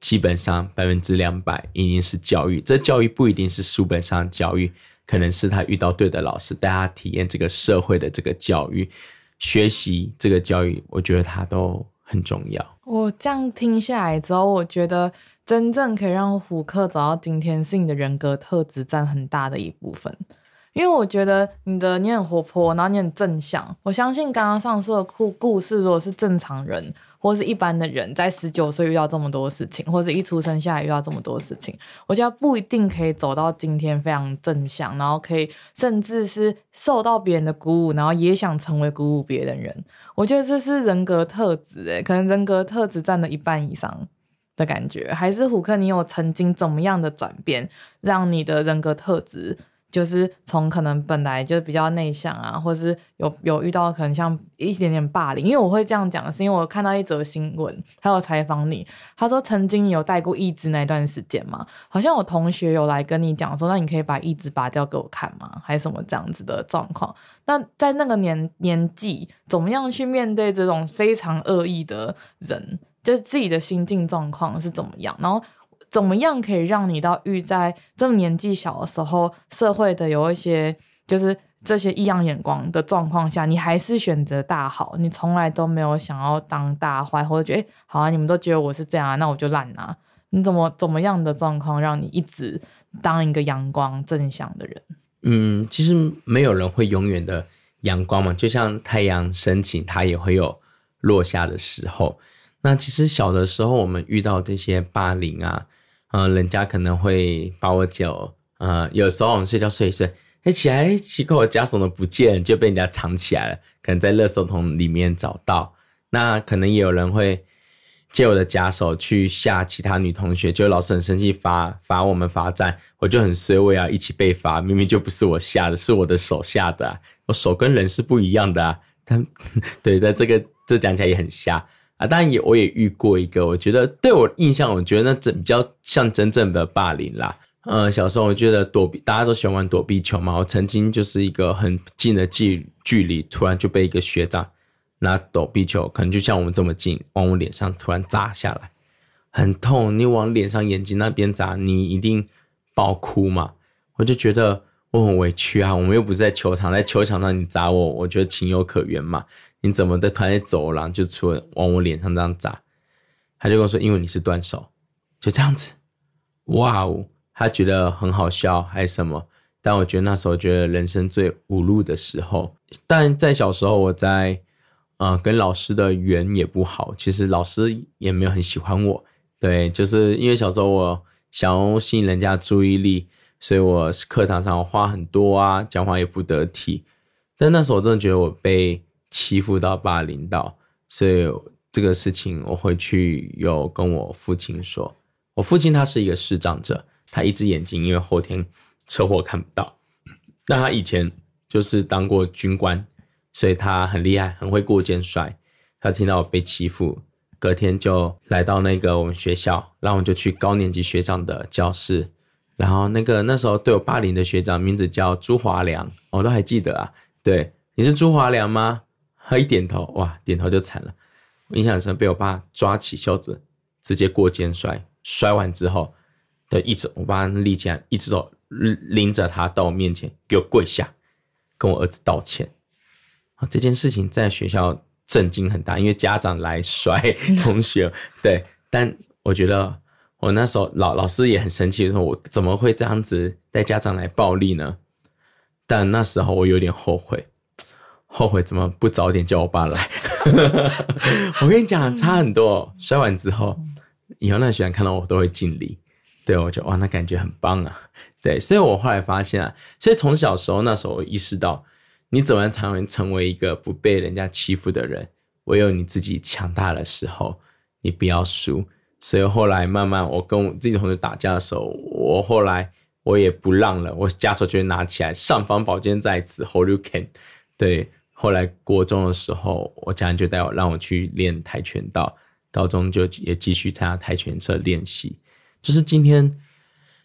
[SPEAKER 2] 基本上百分之两百一定是教育。这教育不一定是书本上的教育，可能是他遇到对的老师，带他体验这个社会的这个教育，学习这个教育，我觉得他都很重要。
[SPEAKER 1] 我这样听下来之后，我觉得真正可以让虎克走到今天，是你的人格特质占很大的一部分。因为我觉得你的你很活泼，然后你很正向。我相信刚刚上述的故故事，如果是正常人或是一般的人，在十九岁遇到这么多事情，或者一出生下来遇到这么多事情，我觉得不一定可以走到今天非常正向，然后可以甚至是受到别人的鼓舞，然后也想成为鼓舞别人的人。我觉得这是人格特质，诶，可能人格特质占了一半以上的感觉。还是虎克，你有曾经怎么样的转变，让你的人格特质？就是从可能本来就比较内向啊，或者是有有遇到可能像一点点霸凌，因为我会这样讲，是因为我看到一则新闻，还有采访你，他说曾经有带过义肢那段时间嘛，好像我同学有来跟你讲说，那你可以把义肢拔掉给我看吗？还是什么这样子的状况？那在那个年年纪，怎么样去面对这种非常恶意的人？就是自己的心境状况是怎么样？然后。怎么样可以让你到遇在这么年纪小的时候，社会的有一些就是这些异样眼光的状况下，你还是选择大好，你从来都没有想要当大坏，或者觉得好啊，你们都觉得我是这样啊，那我就烂啊？你怎么怎么样的状况让你一直当一个阳光正向的人？
[SPEAKER 2] 嗯，其实没有人会永远的阳光嘛，就像太阳升起，它也会有落下的时候。那其实小的时候，我们遇到这些霸凌啊。嗯、人家可能会把我脚，呃，有时候我们睡觉睡一睡，哎，起来，奇怪，我夹什么不见，就被人家藏起来了，可能在垃圾桶里面找到。那可能也有人会借我的假手去吓其他女同学，就老师很生气，罚罚我们罚站，我就很衰，我要一起被罚。明明就不是我吓的，是我的手吓的、我手跟人是不一样的啊。但 对，但这个这讲起来也很瞎。啊，当然也，我也遇过一个，我觉得对我印象，我觉得那真比较像真正的霸凌啦。呃，小时候我觉得躲避，大家都喜欢玩躲避球嘛。我曾经就是一个很近的距距离，突然就被一个学长拿躲避球，可能就像我们这么近，往我脸上突然砸下来，很痛。你往脸上眼睛那边砸，你一定爆哭嘛。我就觉得我很委屈啊，我们又不是在球场，在球场上你砸我，我觉得情有可原嘛。你怎么在团在走廊就出来往我脸上这样砸？他就跟我说：“因为你是断手，就这样子。”哇哦，他觉得很好笑还是什么？但我觉得那时候觉得人生最无路的时候。但在小时候，我在呃跟老师的缘也不好，其实老师也没有很喜欢我。对，就是因为小时候我想要吸引人家注意力，所以我课堂上话很多啊，讲话也不得体。但那时候我真的觉得我被。欺负到霸凌到，所以这个事情我会去有跟我父亲说。我父亲他是一个视障者，他一只眼睛因为后天车祸看不到。但他以前就是当过军官，所以他很厉害，很会过肩摔。他听到我被欺负，隔天就来到那个我们学校，然后我就去高年级学长的教室。然后那个那时候对我霸凌的学长名字叫朱华良，我都还记得啊。对，你是朱华良吗？他一点头，哇，点头就惨了。我印象很深，被我爸抓起袖子，直接过肩摔。摔完之后，对，一直我爸立起来，一只手拎着他到我面前，给我跪下，跟我儿子道歉。啊，这件事情在学校震惊很大，因为家长来摔 同学，对。但我觉得我那时候老老师也很生气，说我怎么会这样子带家长来暴力呢？但那时候我有点后悔。后悔怎么不早点叫我爸来？我跟你讲，差很多。摔完之后，以后那学生看到我都会敬礼。对，我就哇，那感觉很棒啊。对，所以我后来发现啊，所以从小时候那时候我意识到，你怎么才能成为一个不被人家欺负的人？唯有你自己强大的时候，你不要输。所以后来慢慢，我跟我自己同学打架的时候，我后来我也不让了，我家手就拿起来，上方宝剑在此，Hold you can。对，后来国中的时候，我家人就带我让我去练跆拳道，高中就也继续参加跆拳社练习。就是今天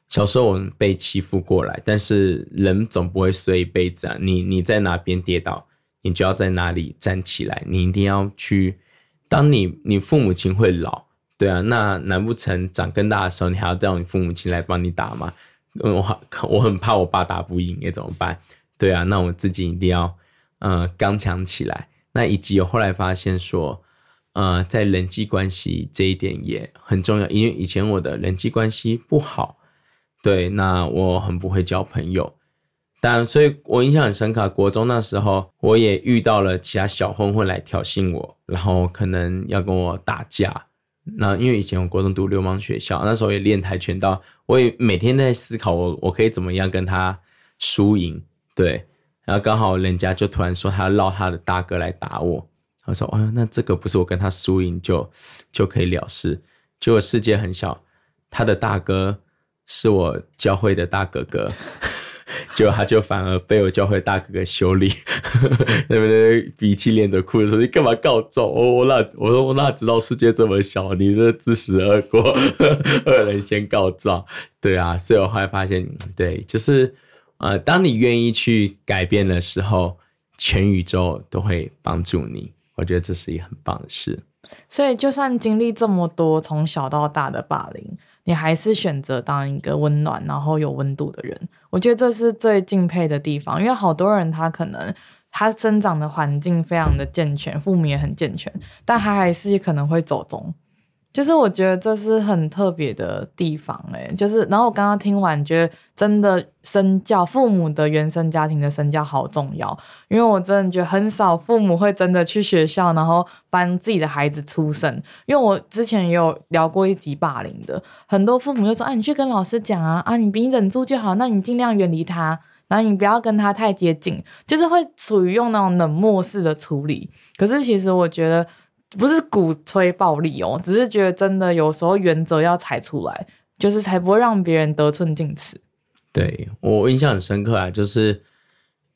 [SPEAKER 2] 小时候我们被欺负过来，但是人总不会睡一辈子啊。你你在哪边跌倒，你就要在哪里站起来。你一定要去，当你你父母亲会老。对啊，那难不成长更大的时候，你还要叫你父母亲来帮你打吗？嗯，我我很怕我爸打不赢，该怎么办？对啊，那我自己一定要，呃，刚强起来。那以及我后来发现说，呃，在人际关系这一点也很重要，因为以前我的人际关系不好，对，那我很不会交朋友。但所以我印象很深刻，国中那时候我也遇到了其他小混混来挑衅我，然后可能要跟我打架。那因为以前我国中读流氓学校，那时候也练跆拳道，我也每天在思考我我可以怎么样跟他输赢，对，然后刚好人家就突然说他要绕他的大哥来打我，他说，哎呦，那这个不是我跟他输赢就就可以了事，结果世界很小，他的大哥是我教会的大哥哥。结果他就反而被我教会大哥哥修理，对不对？鼻涕练着哭的时候，你干嘛告状？我我哪我说我哪知道世界这么小？你这自食恶果，恶人先告状，对啊。所以我后来发现，对，就是呃，当你愿意去改变的时候，全宇宙都会帮助你。我觉得这是一很棒的事。
[SPEAKER 1] 所以，就算经历这么多从小到大的霸凌。你还是选择当一个温暖，然后有温度的人，我觉得这是最敬佩的地方。因为好多人他可能他生长的环境非常的健全，父母也很健全，但他还是可能会走钟。就是我觉得这是很特别的地方，欸，就是，然后我刚刚听完，觉得真的身教，父母的原生家庭的身教好重要，因为我真的觉得很少父母会真的去学校，然后帮自己的孩子出声。因为我之前也有聊过一集霸凌的，很多父母就说，啊，你去跟老师讲啊，啊，你你忍住就好，那你尽量远离他，然后你不要跟他太接近，就是会处于用那种冷漠式的处理。可是其实我觉得。不是鼓吹暴力哦，只是觉得真的有时候原则要踩出来，就是才不会让别人得寸进尺。
[SPEAKER 2] 对，我印象很深刻啊，就是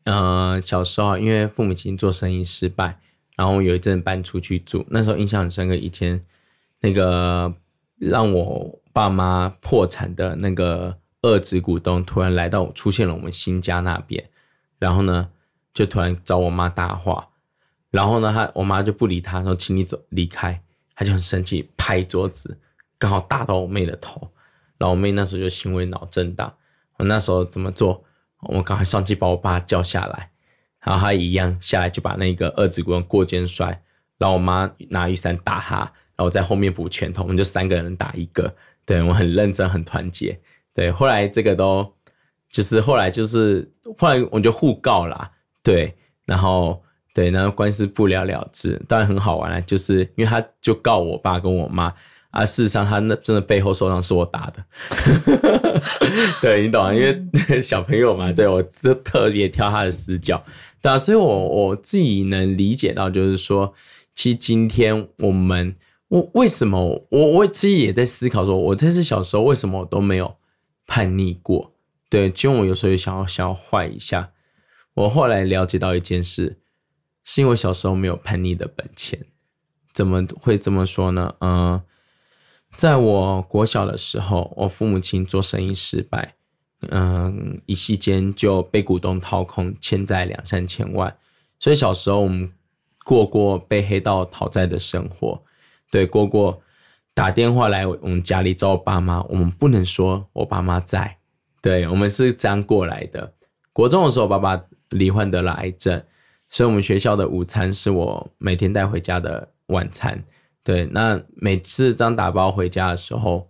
[SPEAKER 2] 呃小时候因为父母亲做生意失败，然后有一阵搬出去住，那时候印象很深刻。以前那个让我爸妈破产的那个二子股东突然来到，出现了我们新家那边，然后呢就突然找我妈搭话。然后呢，他我妈就不理他，说请你走离开。他就很生气，拍桌子，刚好打到我妹的头。然后我妹那时候就轻微脑震荡。我那时候怎么做？我赶快上去把我爸叫下来。然后他一样下来就把那个二指棍过肩摔。然后我妈拿雨伞打他，然后在后面补拳头。我们就三个人打一个。对，我很认真，很团结。对，后来这个都就是后来就是后来我就互告啦。对，然后。对，然后官司不了了之，当然很好玩了，就是因为他就告我爸跟我妈啊，事实上他那真的背后受伤是我打的，对，你懂啊？因为 小朋友嘛，对，我就特别挑他的死角，对啊，所以我我自己能理解到，就是说，其实今天我们我为什么我我自己也在思考说，我这是小时候为什么我都没有叛逆过？对，其实我有时候也想要想要坏一下，我后来了解到一件事。是因为小时候没有叛逆的本钱，怎么会这么说呢？嗯、在我国小的时候，我父母亲做生意失败，嗯、一夕间就被股东掏空，欠债两三千万。所以小时候我们过过被黑道讨债的生活，对，过过打电话来我们家里找我爸妈，我们不能说我爸妈在，对，我们是这样过来的。国中的时候，爸爸罹患得了癌症。所以，我们学校的午餐是我每天带回家的晚餐。对，那每次这样打包回家的时候，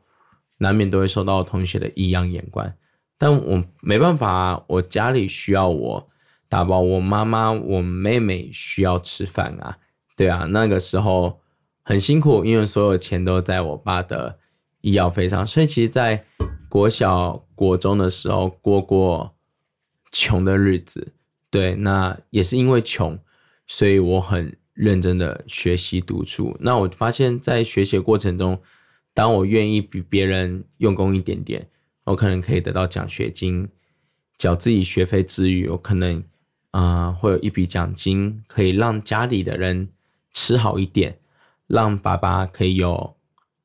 [SPEAKER 2] 难免都会受到同学的异样眼光。但我没办法啊，我家里需要我打包，我妈妈、我妹妹需要吃饭啊。对啊，那个时候很辛苦，因为所有钱都在我爸的医药费上。所以，其实，在国小、国中的时候，过过穷的日子。对，那也是因为穷，所以我很认真的学习读书。那我发现，在学习过程中，当我愿意比别人用功一点点，我可能可以得到奖学金，缴自己学费之余，我可能啊、呃、会有一笔奖金，可以让家里的人吃好一点，让爸爸可以有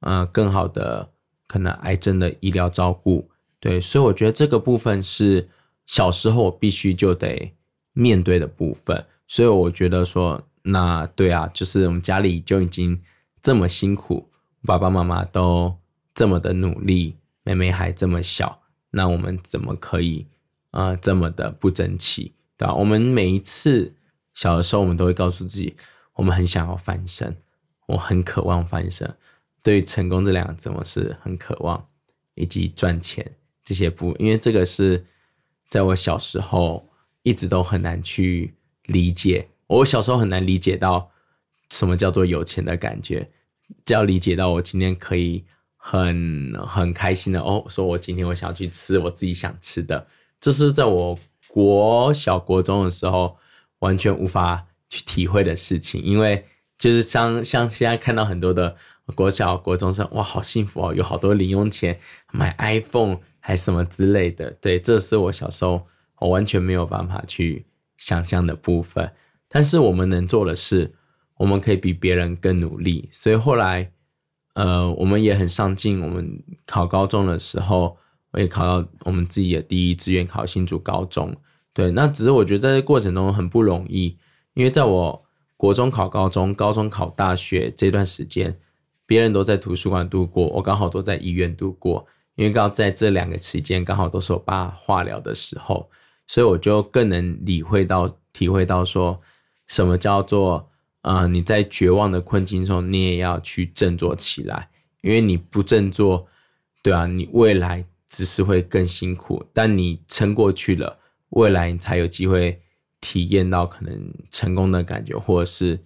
[SPEAKER 2] 呃更好的可能癌症的医疗照顾。对，所以我觉得这个部分是小时候我必须就得面对的部分。所以我觉得说，那对啊，就是我们家里就已经这么辛苦，爸爸妈妈都这么的努力，妹妹还这么小，那我们怎么可以呃这么的不争气，对吧？我们每一次小的时候，我们都会告诉自己，我们很想要翻身，我很渴望翻身。对于成功这两个字，我是很渴望，以及赚钱。这些不，因为这个是在我小时候一直都很难去理解。我小时候很难理解到什么叫做有钱的感觉，只要理解到我今天可以很很开心的哦，说我今天我想要去吃我自己想吃的，这是在我国小国中的时候完全无法去体会的事情。因为就是像像现在看到很多的国小国中生，哇，好幸福哦，有好多零用钱买 iPhone。还什么之类的，对，这是我小时候我完全没有办法去想象的部分。但是我们能做的是，我们可以比别人更努力。所以后来，呃，我们也很上进。我们考高中的时候，我也考到我们自己的第一志愿，考新竹高中。对，那只是我觉得在这过程中很不容易，因为在我国中考高中、高中考大学这段时间，别人都在图书馆度过，我刚好都在医院度过。因为刚好在这两个期间，刚好都是我爸化疗的时候，所以我就更能理会到、体会到说，什么叫做，啊，你在绝望的困境中，你也要去振作起来。因为你不振作，对啊，你未来只是会更辛苦。但你撑过去了，未来你才有机会体验到可能成功的感觉，或者是。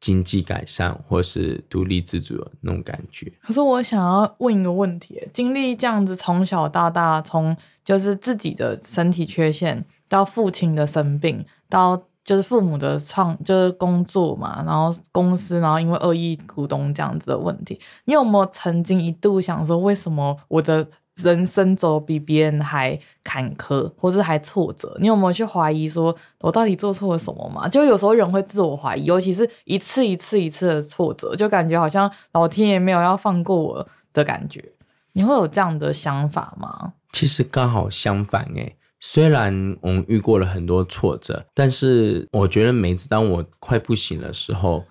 [SPEAKER 2] 经济改善，或是独立自主的那种感觉。
[SPEAKER 1] 可是我想要问一个问题：经历这样子从小到大，从就是自己的身体缺陷，到父亲的生病，到就是父母的创就是工作嘛，然后公司，然后因为恶意股东这样子的问题，你有没有曾经一度想说，为什么我的？人生走比别人还坎坷，或是还挫折，你有没有去怀疑说，我到底做错了什么吗？就有时候人会自我怀疑，尤其是一次一次一次的挫折，就感觉好像老天爷没有要放过我的感觉。你会有这样的想法吗？
[SPEAKER 2] 其实刚好相反诶，虽然我们遇过了很多挫折，但是我觉得每次当我快不行的时候，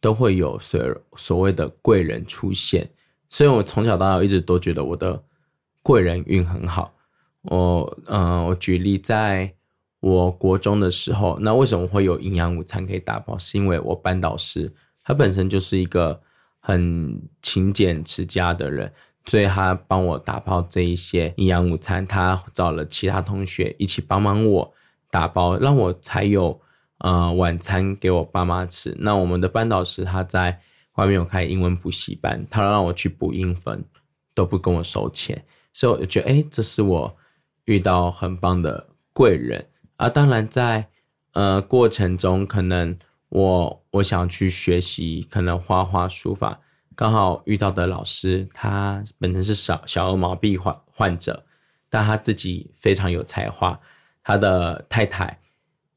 [SPEAKER 2] 都会有所所谓的贵人出现。所以我从小到大一直都觉得我的。贵人运很好，我嗯、我举例，在我国中的时候，那为什么会有营养午餐可以打包？是因为我班导师他本身就是一个很勤俭持家的人，所以他帮我打包这一些营养午餐，他找了其他同学一起帮忙我打包，让我才有呃晚餐给我爸妈吃。那我们的班导师他在外面有开英文补习班，他让我去补英文，都不跟我收钱。所以我觉得，哎，这是我遇到很棒的贵人啊。当然在，呃过程中，可能我我想去学习，可能画画、书法，刚好遇到的老师，他本身是小小儿麻痹患患者，但他自己非常有才华，他的太太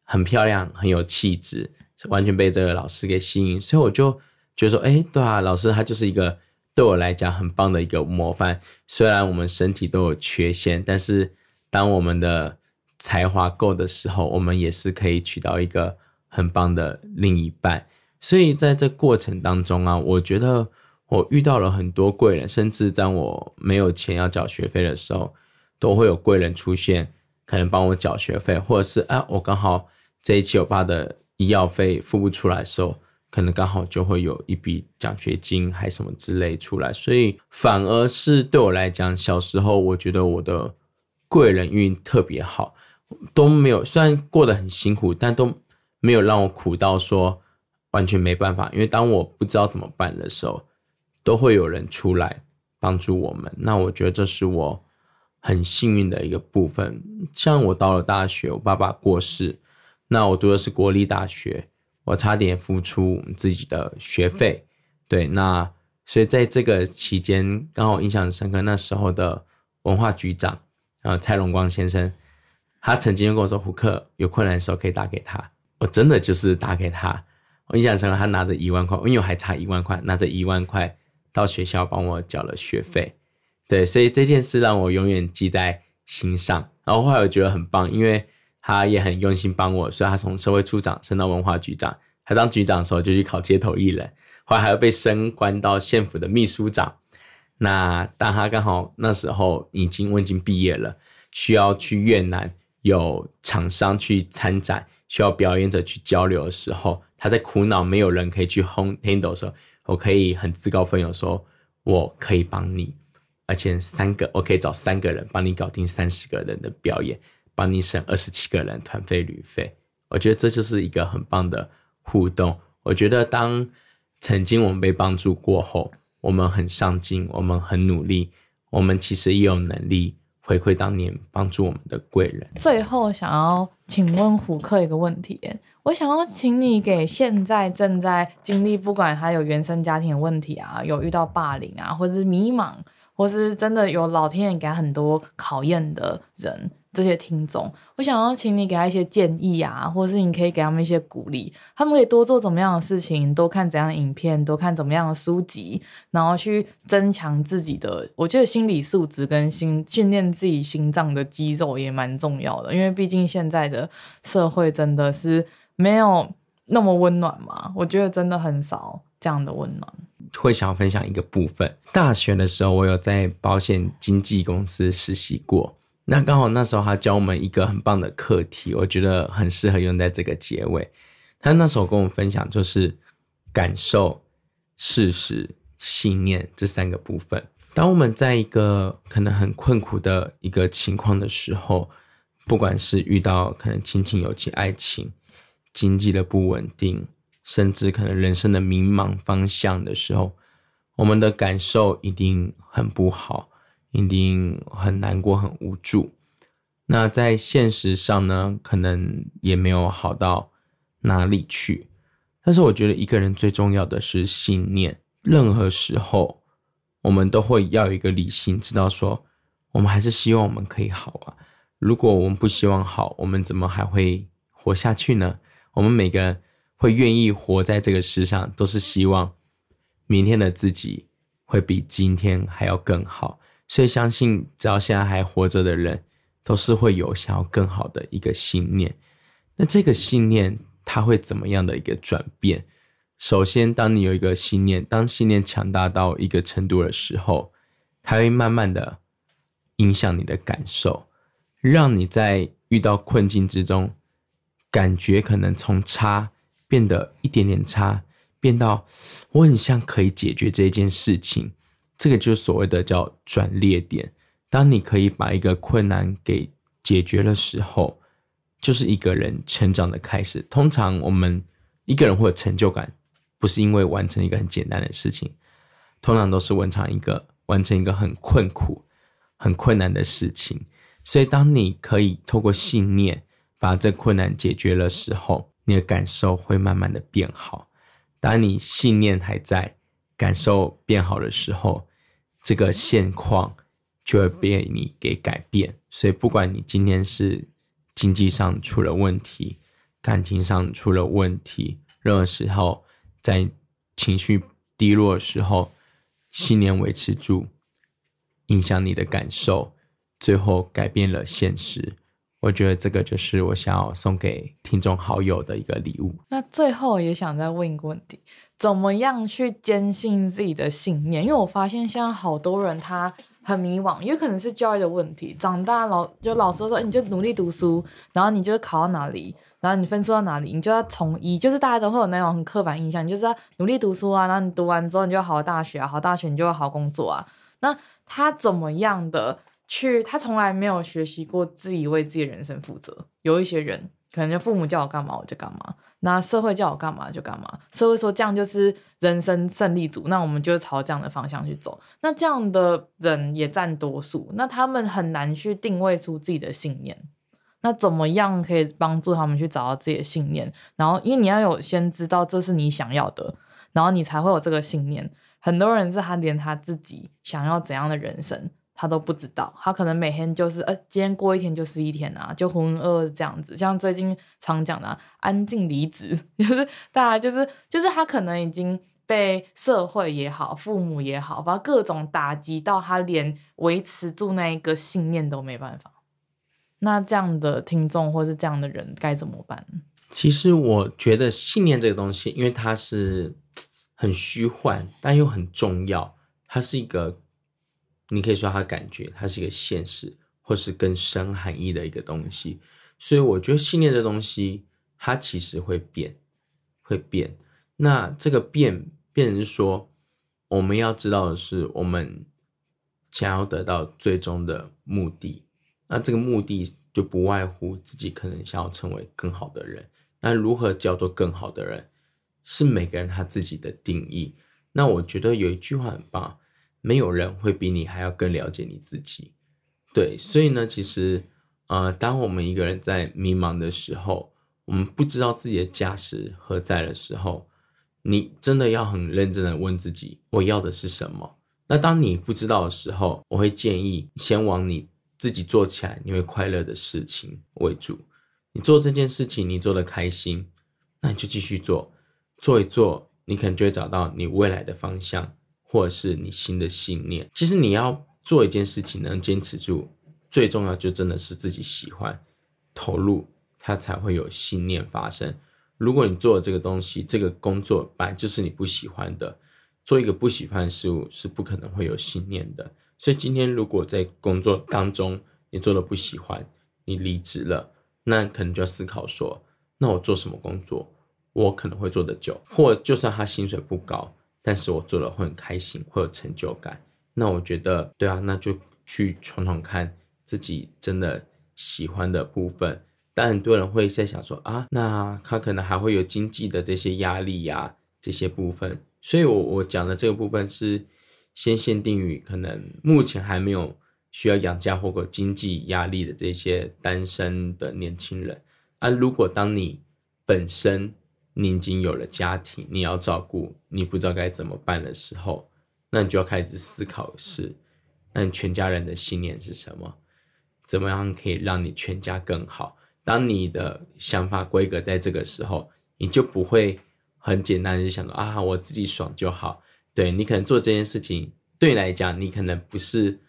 [SPEAKER 2] 很漂亮，很有气质，完全被这个老师给吸引。所以我就觉得说，哎，对啊，老师他就是一个。对我来讲，很棒的一个模范。虽然我们身体都有缺陷，但是当我们的才华够的时候，我们也是可以娶到一个很棒的另一半。所以在这过程当中啊，我觉得我遇到了很多贵人，甚至在我没有钱要缴学费的时候，都会有贵人出现，可能帮我缴学费，或者是啊，我刚好这一期我爸的医药费付不出来的时候。可能刚好就会有一笔奖学金还什么之类出来，所以反而是对我来讲，小时候我觉得我的贵人运特别好，都没有，虽然过得很辛苦，但都没有让我苦到说完全没办法。因为当我不知道怎么办的时候，都会有人出来帮助我们。那我觉得这是我很幸运的一个部分。像我到了大学，我爸爸过世，那我读的是国立大学，我差点付出自己的学费。对，那所以在这个期间，刚好印象深刻。那时候的文化局长，呃，蔡荣光先生，他曾经跟我说：“胡克有困难的时候可以打给他。”我真的就是打给他。我印象深刻，他拿着一万块，因为我还差一万块，拿着一万块到学校帮我缴了学费。对，所以这件事让我永远记在心上。然后后来我觉得很棒，因为他也很用心帮我，所以他从社会处长升到文化局长。他当局长的时候就去考街头艺人，后来还要被升官到县府的秘书长。那当他刚好那时候已经我已经毕业了，需要去越南有厂商去参展，需要表演者去交流的时候，他在苦恼没有人可以去 handle 的时候，我可以很自告奋勇说，我可以帮你。而且三个，我可以找三个人帮你搞定三十个人的表演，帮你省二十七个人团费旅费。我觉得这就是一个很棒的互动。我觉得当曾经我们被帮助过后，我们很上进，我们很努力，我们其实也有能力回馈当年帮助我们的贵人。
[SPEAKER 1] 最后，想要请问虎克一个问题，我想要请你给现在正在经历，不管他有原生家庭的问题啊，有遇到霸凌啊，或是迷茫。或是真的有老天爷给他很多考验的人，这些听众，我想要请你给他一些建议啊，或是你可以给他们一些鼓励，他们可以多做怎么样的事情，多看怎样的影片，多看怎么样的书籍，然后去增强自己的，我觉得心理素质跟心训练自己心脏的肌肉也蛮重要的，因为毕竟现在的社会真的是没有那么温暖嘛，我觉得真的很少这样的温暖。
[SPEAKER 2] 会想要分享一个部分。大学的时候，我有在保险经纪公司实习过。那刚好那时候他教我们一个很棒的课题，我觉得很适合用在这个结尾。他那时候跟我们分享，就是感受、事实、信念这三个部分。当我们在一个可能很困苦的一个情况的时候，不管是遇到可能亲情、友情、爱情、经济的不稳定。甚至可能人生的迷茫方向的时候，我们的感受一定很不好，一定很难过、很无助。那在现实上呢，可能也没有好到哪里去。但是我觉得一个人最重要的是信念。任何时候，我们都会要有一个理性，知道说，我们还是希望我们可以好啊。如果我们不希望好，我们怎么还会活下去呢？我们每个人。会愿意活在这个世上，都是希望明天的自己会比今天还要更好。所以相信，只要现在还活着的人，都是会有想要更好的一个信念。那这个信念，它会怎么样的一个转变？首先，当你有一个信念，当信念强大到一个程度的时候，它会慢慢的影响你的感受，让你在遇到困境之中，感觉可能从差。变得一点点差，变到我很像可以解决这件事情，这个就是所谓的叫转捩点。当你可以把一个困难给解决的时候，就是一个人成长的开始。通常我们一个人会有成就感，不是因为完成一个很简单的事情，通常都是完成一个完成一个很困苦、很困难的事情。所以，当你可以透过信念把这困难解决的时候，你的感受会慢慢的变好。当你信念还在，感受变好的时候，这个现况就会被你给改变。所以，不管你今天是经济上出了问题，感情上出了问题，任何时候在情绪低落的时候，信念维持住，影响你的感受，最后改变了现实。我觉得这个就是我想要送给听众好友的一个礼物。
[SPEAKER 1] 那最后也想再问一个问题：怎么样去坚信自己的信念？因为我发现现在好多人他很迷惘，也可能是教育的问题。长大老就老师说，你就努力读书，然后你就考到哪里，然后你分数到哪里，你就要从一，就是大家都会有那种很刻板印象，你就是要努力读书啊，然后你读完之后你就要好大学啊，好大学你就要好工作啊。那他怎么样的？去，他从来没有学习过自己为自己的人生负责。有一些人可能就父母叫我干嘛我就干嘛，那社会叫我干嘛就干嘛。社会说这样就是人生胜利组，那我们就朝这样的方向去走。那这样的人也占多数，那他们很难去定位出自己的信念。那怎么样可以帮助他们去找到自己的信念？然后，因为你要有先知道这是你想要的，然后你才会有这个信念。很多人是他连他自己想要怎样的人生他都不知道，他可能每天就是呃，今天过一天就是一天啊，就浑浑噩噩这样子。像最近常讲的，安静离职，就是大家就是就是他可能已经被社会也好，父母也好，把各种打击到，他连维持住那一个信念都没办法。那这样的听众或是这样的人该怎么办？
[SPEAKER 2] 其实我觉得信念这个东西，因为它是 很虚幻，但又很重要。它是一个，你可以说它感觉，它是一个现实，或是更深含义的一个东西。所以我觉得信念这东西，它其实会变，会变。那这个变，变成说，我们要知道的是，我们想要得到最终的目的。那这个目的就不外乎自己可能想要成为更好的人。那如何叫做更好的人，是每个人他自己的定义。那我觉得有一句话很棒，没有人会比你还要更了解你自己。对，所以呢，其实呃，当我们一个人在迷茫的时候，我们不知道自己的价值何在的时候，你真的要很认真的问自己，我要的是什么？那当你不知道的时候，我会建议先往你。自己做起来你会快乐的事情为主，你做这件事情你做的开心，那你就继续做，做一做，你可能就会找到你未来的方向，或者是你新的信念。其实你要做一件事情能坚持住，最重要就真的是自己喜欢，投入，它才会有信念发生。如果你做的这个东西，这个工作本来就是你不喜欢的，做一个不喜欢的事物是不可能会有信念的。所以今天如果在工作当中你做的不喜欢，你离职了，那可能就要思考说，那我做什么工作，我可能会做得久，或就算他薪水不高，但是我做了会很开心，会有成就感。那我觉得，对啊，那就去闯闯看自己真的喜欢的部分。但很多人会在想说啊，那他可能还会有经济的这些压力呀、啊，这些部分。所以我我讲的这个部分是。先限定于可能目前还没有需要养家或者经济压力的这些单身的年轻人。而如果当你本身你已经有了家庭，你要照顾，你不知道该怎么办的时候，那你就要开始思考是，那你全家人的信念是什么？怎么样可以让你全家更好？当你的想法规格在这个时候，你就不会很简单就想说啊，我自己爽就好。对，你可能做这件事情，对你来讲，你可能不是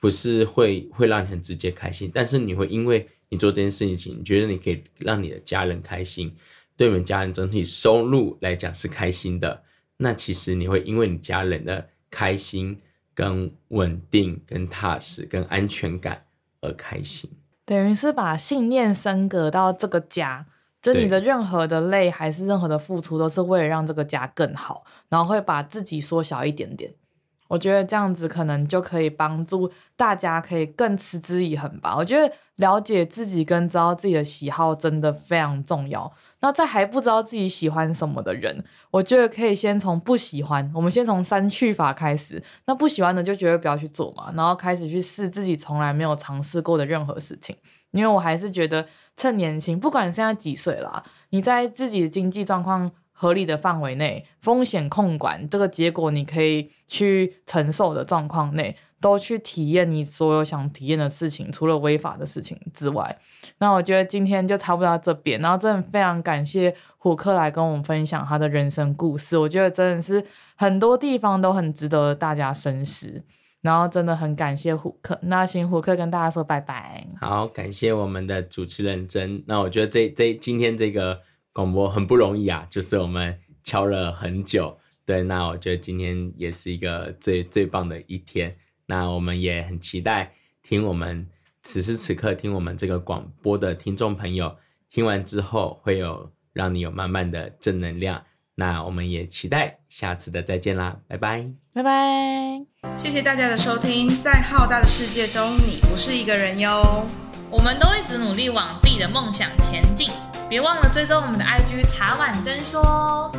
[SPEAKER 2] 不是会会让你很直接开心，但是你会因为你做这件事情，你觉得你可以让你的家人开心，对你们家人整体收入来讲是开心的，那其实你会因为你家人的开心、跟稳定、跟踏实、跟安全感而开心，
[SPEAKER 1] 等于是把信念升格到这个家。就你的任何的累还是任何的付出，都是为了让这个家更好，然后会把自己缩小一点点。我觉得这样子可能就可以帮助大家可以更持之以恒吧。我觉得了解自己跟知道自己的喜好真的非常重要。那在还不知道自己喜欢什么的人，我觉得可以先从不喜欢，我们先从删去法开始。那不喜欢的就绝对不要去做嘛，然后开始去试自己从来没有尝试过的任何事情。因为我还是觉得趁年轻，不管现在几岁啦，你在自己的经济状况合理的范围内，风险控管这个结果你可以去承受的状况内，都去体验你所有想体验的事情，除了违法的事情之外。那我觉得今天就差不多到这边，然后真的非常感谢虎克来跟我们分享他的人生故事，我觉得真的是很多地方都很值得大家深思。然后真的很感谢虎克，那请虎克跟大家说拜拜。
[SPEAKER 2] 好，感谢我们的主持人真。那我觉得这这今天这个广播很不容易啊，就是我们敲了很久。对，那我觉得今天也是一个最最棒的一天。那我们也很期待听我们此时此刻听我们这个广播的听众朋友，听完之后会有让你有满满的正能量。那我们也期待下次的再见啦，拜拜，
[SPEAKER 1] 拜拜，
[SPEAKER 3] 谢谢大家的收听，在浩大的世界中，你不是一个人哟。
[SPEAKER 1] 我们都一直努力往自己的梦想前进，别忘了追踪我们的 IG 茶碗真说。